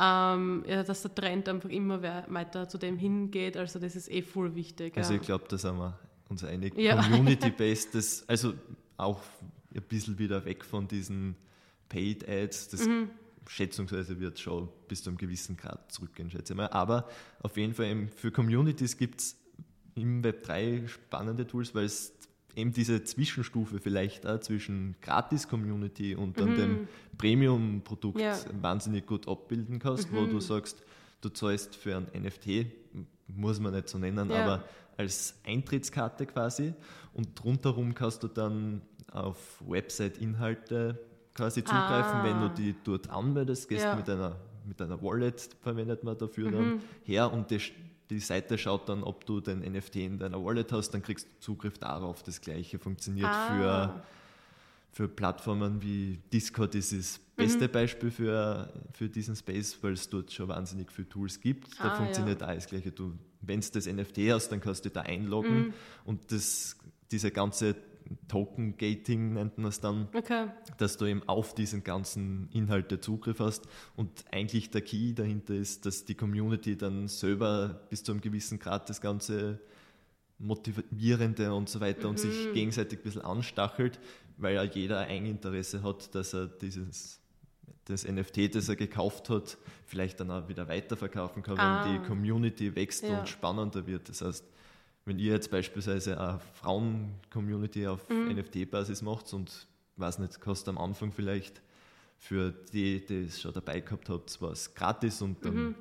ähm, ja, dass der Trend einfach immer weiter zu dem hingeht. Also das ist eh voll wichtig. Also ja. ich glaube, da sind wir uns einig. Ja. Community-based, <laughs> also auch ein bisschen wieder weg von diesen Paid Ads, das Mhm. schätzungsweise wird schon bis zu einem gewissen Grad zurückgehen, schätze ich mal. Aber auf jeden Fall eben für Communities gibt es im Web 3 spannende Tools, weil es eben diese Zwischenstufe vielleicht auch zwischen Gratis-Community und dann dem Premium-Produkt Mhm. Ja. wahnsinnig gut abbilden kannst, wo du sagst, du zahlst für ein NFT, muss man nicht so nennen, Ja. aber als Eintrittskarte quasi und rundherum kannst du dann auf Website-Inhalte quasi zugreifen, Ah. wenn du die dort anmeldest, gehst Ja. mit einer mit einer Wallet verwendet man dafür Mhm. dann her und die, die Seite schaut dann, ob du den NFT in deiner Wallet hast, dann kriegst du Zugriff darauf. Das gleiche funktioniert Ah. für, für Plattformen wie Discord ist das beste Mhm. Beispiel für, für diesen Space, weil es dort schon wahnsinnig viele Tools gibt. Da Ah, funktioniert auch das Gleiche. Du, wenn du das NFT hast, dann kannst du da Mhm. einloggen und das, diese ganze Token-Gating nennt man es dann, Okay. dass du eben auf diesen ganzen Inhalte Zugriff hast und eigentlich der Key dahinter ist, dass die Community dann selber bis zu einem gewissen Grad das Ganze motivierende und so weiter und sich gegenseitig ein bisschen anstachelt, weil ja jeder ein Eigeninteresse hat, dass er dieses das NFT, das er gekauft hat, vielleicht dann auch wieder weiterverkaufen kann, Ah. wenn die Community wächst Ja. und spannender wird. Das heißt, wenn ihr jetzt beispielsweise eine Frauen-Community auf NFT-Basis macht und weiß nicht, kostet am Anfang vielleicht für die, die es schon dabei gehabt habt, war es gratis und dann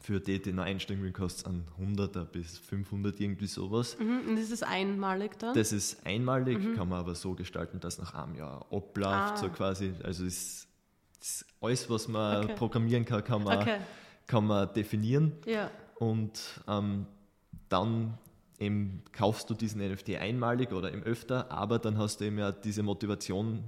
für die, die noch einsteigen will, kostet es an 100er bis 500 irgendwie sowas. Mhm. Und das ist einmalig dann? Das ist einmalig, kann man aber so gestalten, dass nach einem Jahr abläuft, Ah. so quasi. Also ist, ist alles, was man Okay. programmieren kann, kann man, okay. kann man definieren. Ja. Und ähm, dann eben kaufst du diesen NFT einmalig oder eben öfter, aber dann hast du eben ja diese Motivation,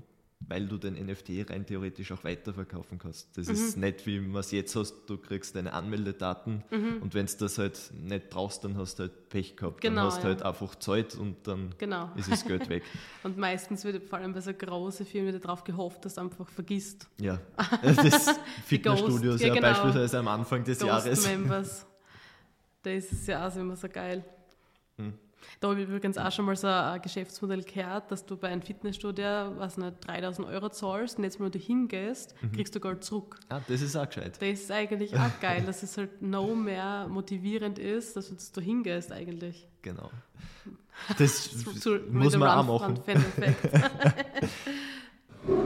weil du den NFT rein theoretisch auch weiterverkaufen kannst. Das Mhm. ist nicht wie man es jetzt hast, du kriegst deine Anmeldedaten und wenn du das halt nicht brauchst, dann hast du halt Pech gehabt. Genau, dann hast du ja. halt einfach Zeit und dann Genau. ist das Geld weg. <laughs> Und meistens wird vor allem bei so großen Firmen darauf gehofft, dass du einfach vergisst. Ja, <laughs> das Fitnessstudios ja, ja, genau. beispielsweise am Anfang des Jahres. Ghost Members. <laughs> Das ist ja auch immer so geil. Hm. Da habe ich übrigens auch schon mal so ein Geschäftsmodell gehört, dass du bei einem Fitnessstudio, was nicht, 3000 Euro zahlst und jetzt, wenn du hingehst, mhm. kriegst du Geld zurück. Ah, das ist auch gescheit. Das ist eigentlich auch geil, dass es halt noch mehr motivierend ist, dass du, dass du hingehst eigentlich. Genau. <laughs> Das zu, muss man auch machen. <laughs>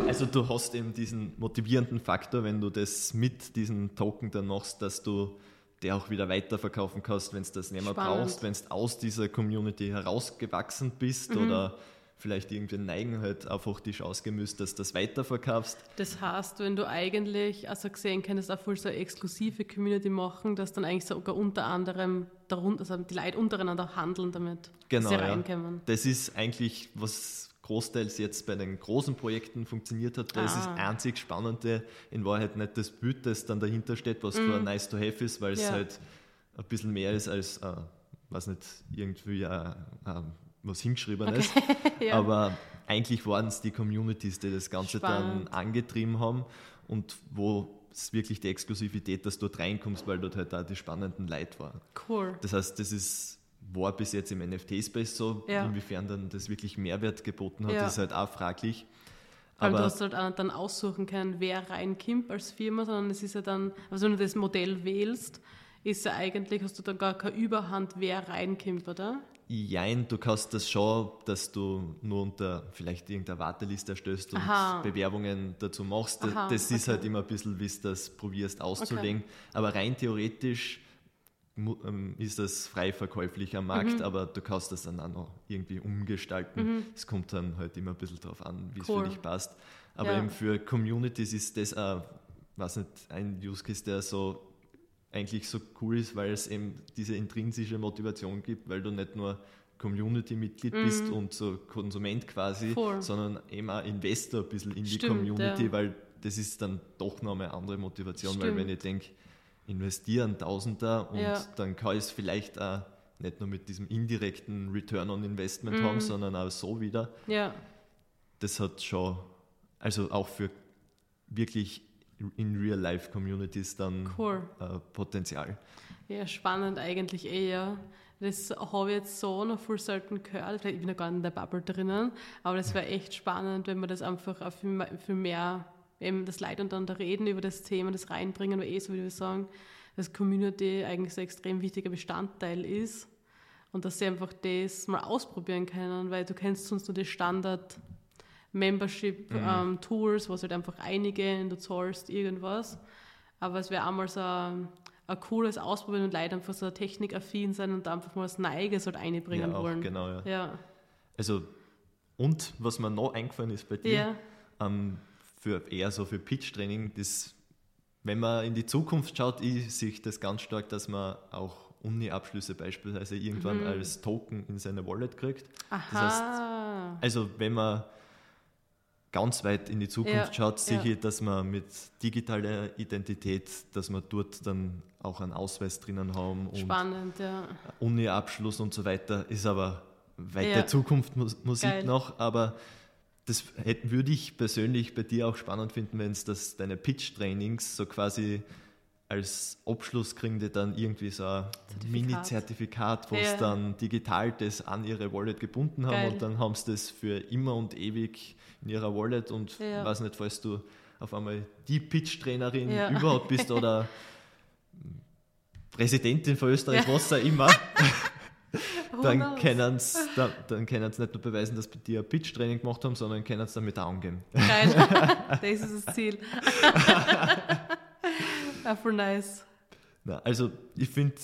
also du hast eben diesen motivierenden Faktor, wenn du das mit diesen Token dann machst, dass du der auch wieder weiterverkaufen kannst, wenn du das nicht mehr Spannend. brauchst, wenn du aus dieser Community herausgewachsen bist mhm. oder vielleicht irgendwie neigen halt einfach die Chance gemüßt, dass du das weiterverkaufst. Das heißt, wenn du eigentlich, also gesehen kannst, auch voll so eine exklusive Community machen, dass dann eigentlich sogar unter anderem darunter, also die Leute untereinander handeln damit, genau, dass sie ja. reinkommen. Das ist eigentlich, was großteils jetzt bei den großen Projekten funktioniert hat. Da ah. ist das ah. einzig Spannende in Wahrheit nicht das Bild, das dann dahinter steht, was mm. zwar nice to have ist, weil ja. es halt ein bisschen mehr ist als, äh, was nicht, irgendwie äh, äh, was hingeschriebenes. Okay. <laughs> ja. Aber eigentlich waren es die Communities, die das Ganze Spannend. dann angetrieben haben und wo es wirklich die Exklusivität, dass du dort reinkommst, weil dort halt auch die spannenden Leute waren. Cool. Das heißt, das ist war bis jetzt im NFT-Space so. Ja. Inwiefern dann das wirklich Mehrwert geboten hat, ja. ist halt auch fraglich. Aber du hast halt auch dann aussuchen können, wer reinkommt als Firma, sondern es ist ja dann, also wenn du das Modell wählst, ist ja eigentlich, hast du dann gar keine Überhand, wer reinkommt, oder? Jein, du kannst das schon, dass du nur unter vielleicht irgendeiner Warteliste erstellst und Aha. Bewerbungen dazu machst. Aha, das ist okay. halt immer ein bisschen, wie du das probierst auszulegen. Okay. Aber rein theoretisch ist das frei verkäuflich am Markt, mhm. aber du kannst das dann auch noch irgendwie umgestalten. Mhm. Es kommt dann halt immer ein bisschen darauf an, wie cool. es für dich passt. Aber ja. eben für Communities ist das auch, weiß nicht, ein Use Case, der so eigentlich so cool ist, weil es eben diese intrinsische Motivation gibt, weil du nicht nur Community-Mitglied mhm. bist und so Konsument quasi, Voll. sondern eben auch Investor ein bisschen in Stimmt, die Community, ja. weil das ist dann doch noch eine andere Motivation, Stimmt. weil wenn ich denke, investieren Tausender und ja. dann kann ich es vielleicht auch nicht nur mit diesem indirekten Return on Investment mhm. haben, sondern auch so wieder. Ja. Das hat schon, also auch für wirklich in Real-Life-Communities dann cool. äh, Potenzial. Ja, spannend eigentlich eher. Das habe ich jetzt so noch voll selten gehört. Ich bin ja gar nicht in der Bubble drinnen, aber das wäre <laughs> echt spannend, wenn man das einfach viel mehr eben das Leid untereinander reden über das Thema, das reinbringen, weil eh, so wie wir sagen, dass Community eigentlich so ein extrem wichtiger Bestandteil ist und dass sie einfach das mal ausprobieren können, weil du kennst sonst nur die Standard Membership mhm. ähm, Tools, was halt einfach einige, du zahlst irgendwas, aber es wäre einmal so ein, ein cooles Ausprobieren und Leute einfach so technikaffin sein und einfach mal was Neues halt einbringen ja, auch, wollen. Genau, ja. ja. Also und was mir noch eingefallen ist bei dir, ja. ähm, für eher so für Pitch-Training, das, wenn man in die Zukunft schaut, ich sehe das ganz stark, dass man auch Uni-Abschlüsse beispielsweise irgendwann mhm. als Token in seine Wallet kriegt. Aha. Das heißt, also wenn man ganz weit in die Zukunft ja, schaut, sehe ja. ich, dass man mit digitaler Identität, dass man dort dann auch einen Ausweis drinnen haben und Spannend, ja. Uni-Abschluss und so weiter, ist aber weiter ja. Zukunftsmusik Geil. noch, aber das hätte, würde ich persönlich bei dir auch spannend finden, wenn es das deine Pitch-Trainings so quasi als Abschluss kriegen die dann irgendwie so ein Mini-Zertifikat, wo ja. sie dann digital das an ihre Wallet gebunden haben Geil. und dann haben sie das für immer und ewig in ihrer Wallet und ja. weiß nicht, falls du auf einmal die Pitch-Trainerin ja. überhaupt bist oder <laughs> Präsidentin von Österreich, was auch immer. <laughs> dann können sie <laughs> dann, dann nicht nur beweisen, dass die ein Pitch-Training gemacht haben, sondern können es damit angehen. Geil, <laughs> das ist das Ziel. ja, <laughs> voll nice. Na, also ich finde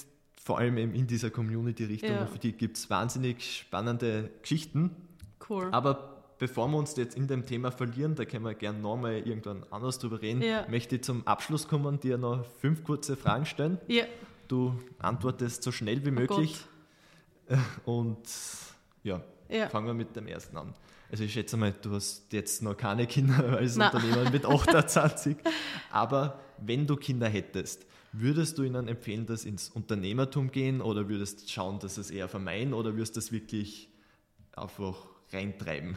vor allem eben in dieser Community-Richtung, ja. für die gibt es wahnsinnig spannende Geschichten. Cool. Aber bevor wir uns jetzt in dem Thema verlieren, da können wir gerne nochmal irgendwann anders drüber reden, ja. möchte ich zum Abschluss kommen, dir noch fünf kurze Fragen stellen. Ja. Du antwortest so schnell wie oh möglich. Gott. <laughs> Und ja, ja, fangen wir mit dem ersten an. Also ich schätze mal, du hast jetzt noch keine Kinder <laughs> als Nein. Unternehmer mit <laughs> 28, aber wenn du Kinder hättest, würdest du ihnen empfehlen, dass ins Unternehmertum gehen oder würdest du schauen, dass es eher vermeiden oder würdest du das wirklich einfach reintreiben?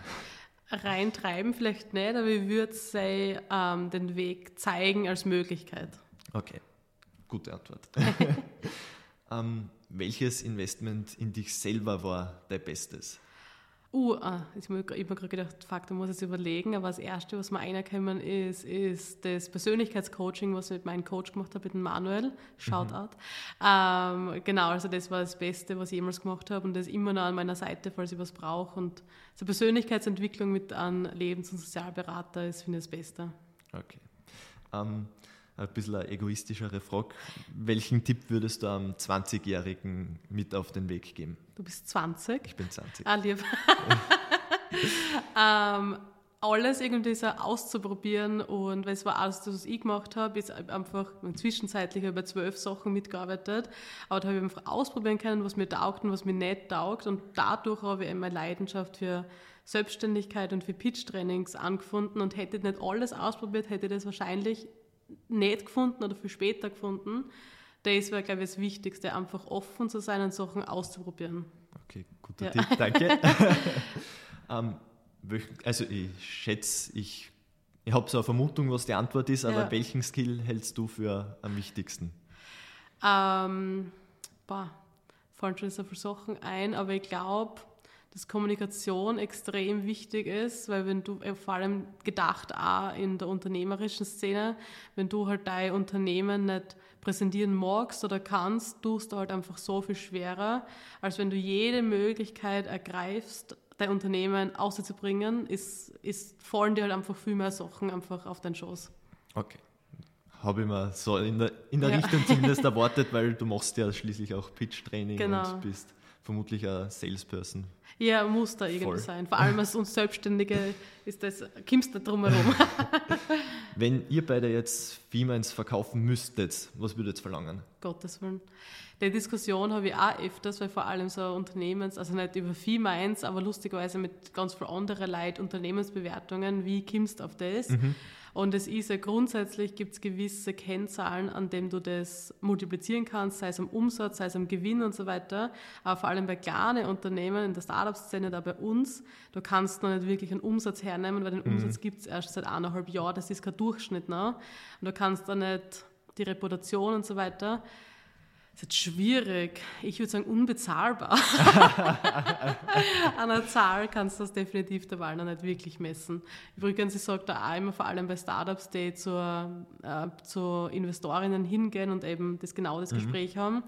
Reintreiben vielleicht nicht, aber ich würde ähm, den Weg zeigen als Möglichkeit. Okay, gute Antwort. ähm, welches Investment in dich selber war dein bestes? Uh, ah, ich habe mir gerade gedacht, fuck, da muss ich es überlegen, aber das Erste, was mir reingekommen ist, ist das Persönlichkeitscoaching, was ich mit meinem Coach gemacht habe, mit dem Manuel, Shoutout. Mhm. Ähm, genau, also das war das Beste, was ich jemals gemacht habe und das ist immer noch an meiner Seite, falls ich was brauche und so Persönlichkeitsentwicklung mit einem Lebens- und Sozialberater ist, finde ich, das Beste. Okay. Um, ein bisschen eine egoistischere Frage. Welchen Tipp würdest du einem 20-Jährigen mit auf den Weg geben? Du bist 20? Ich bin 20. Ah, lieb. <laughs> ähm, alles irgendwie so auszuprobieren und weil es war alles, was ich gemacht habe, ist einfach zwischenzeitlich über zwölf Sachen mitgearbeitet, aber da habe ich einfach ausprobieren können, was mir taugt und was mir nicht taugt und dadurch habe ich meine Leidenschaft für Selbstständigkeit und für Pitch-Trainings angefunden und hätte ich nicht alles ausprobiert, hätte ich das wahrscheinlich nicht gefunden oder viel später gefunden. Das wäre, glaube ich, das Wichtigste, einfach offen zu sein und Sachen auszuprobieren. Okay, guter ja. Tipp, danke. um, <laughs> ähm, also ich schätze, ich, ich habe so eine Vermutung, was die Antwort ist, aber ja. welchen Skill hältst du für am wichtigsten? Ähm, boah, fallen schon so viele Sachen ein, aber ich glaube, dass Kommunikation extrem wichtig ist, weil wenn du, äh, vor allem gedacht auch in der unternehmerischen Szene, wenn du halt dein Unternehmen nicht präsentieren magst oder kannst, tust du halt einfach so viel schwerer, als wenn du jede Möglichkeit ergreifst, dein Unternehmen auszubringen, ist, ist, fallen dir halt einfach viel mehr Sachen einfach auf deinen Schoß. Okay. Habe ich mir so in der, in der ja. Richtung zumindest <laughs> erwartet, weil du machst ja schließlich auch Pitch-Training genau. und bist vermutlich ein Salesperson. Ja, muss da irgendwie Voll. sein. Vor allem als uns Selbstständige ist das, kommst du drum herum. <laughs> Wenn ihr beide jetzt Femines verkaufen müsstet, was würdet ihr verlangen? Gottes Willen. Die Diskussion habe ich auch öfters, weil vor allem so Unternehmens, also nicht über Femines, aber lustigerweise mit ganz vielen anderen Leuten Unternehmensbewertungen, wie kommst du auf das? Mhm. Und es ist ja grundsätzlich, gibt es gewisse Kennzahlen, an denen du das multiplizieren kannst, sei es am Umsatz, sei es am Gewinn und so weiter. Aber vor allem bei kleinen Unternehmen in der Startup-Szene, da bei uns, du kannst noch nicht wirklich einen Umsatz hernehmen, weil den mhm. Umsatz gibt es erst seit eineinhalb Jahren, das ist kein Durchschnitt. Ne? Und du kannst da nicht die Reputation und so weiter das ist schwierig. Ich würde sagen unbezahlbar. <laughs> An einer Zahl kannst du das definitiv der Wahl noch nicht wirklich messen. Übrigens, ich sage da auch immer, vor allem bei Startups, die zur, äh, zu Investorinnen hingehen und eben das genau das mhm. Gespräch haben,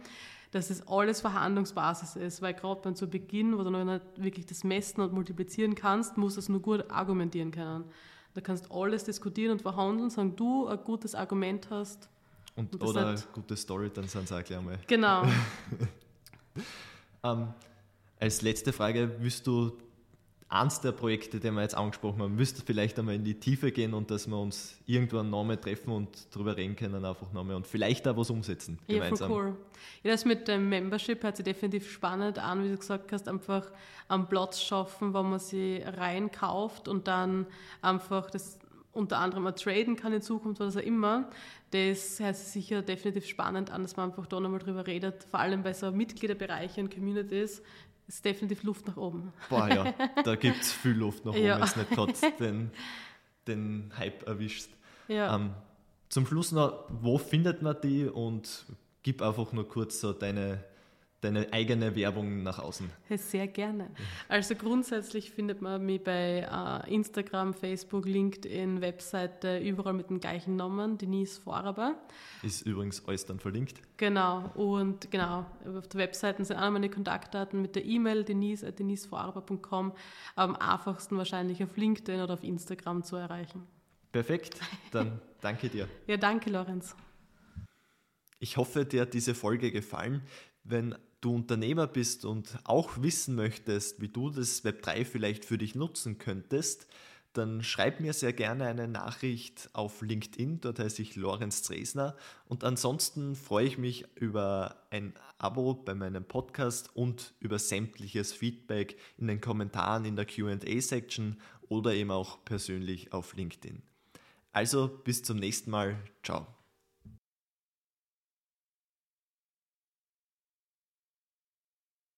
dass es alles Verhandlungsbasis ist, weil gerade beim zu Beginn, wo du noch nicht wirklich das messen und multiplizieren kannst, musst du es nur gut argumentieren können. Da kannst du alles diskutieren und verhandeln, sagen du ein gutes Argument hast, und, und oder eine gute Story, dann sind sie auch gleich einmal. Genau. <laughs> ähm, als letzte Frage, willst du eins der Projekte, die wir jetzt angesprochen haben, müsste vielleicht einmal in die Tiefe gehen und dass wir uns irgendwann nochmal treffen und darüber reden können, einfach nochmal und vielleicht auch was umsetzen. Gemeinsam. Ja, voll cool. Ja, das mit dem Membership hört sich definitiv spannend an, wie du gesagt hast, einfach am Platz schaffen, wo man sie reinkauft und dann einfach das unter anderem auch traden kann in Zukunft oder was auch immer, das hört sich sicher definitiv spannend an, dass man einfach da nochmal drüber redet. Vor allem bei so Mitgliederbereichen, Communities, ist definitiv Luft nach oben. Boah, ja, da gibt es viel Luft nach <laughs> oben, ja. wenn es nicht gerade den, den Hype erwischt. Ja. Ähm, zum Schluss noch, wo findet man die und gib einfach nur kurz so deine deine eigene Werbung nach außen? Sehr gerne. Also grundsätzlich findet man mich bei äh, Instagram, Facebook, LinkedIn, Webseite, überall mit den gleichen Namen, Denise Vorarber. Ist übrigens alles dann verlinkt. Genau, und genau, auf der Webseite sind auch meine Kontaktdaten mit der E-Mail denise.denisevorarber.com. Am einfachsten wahrscheinlich auf LinkedIn oder auf Instagram zu erreichen. Perfekt, dann <laughs> danke dir. ja, danke, Lorenz. Ich hoffe, dir hat diese Folge gefallen. Wenn du Unternehmer bist und auch wissen möchtest, wie du das Web3 vielleicht für dich nutzen könntest, dann schreib mir sehr gerne eine Nachricht auf LinkedIn, dort heiße ich Lorenz Dresner. Und ansonsten freue ich mich über ein Abo bei meinem Podcast und über sämtliches Feedback in den Kommentaren in der QA-Section oder eben auch persönlich auf LinkedIn. Also bis zum nächsten Mal. Ciao.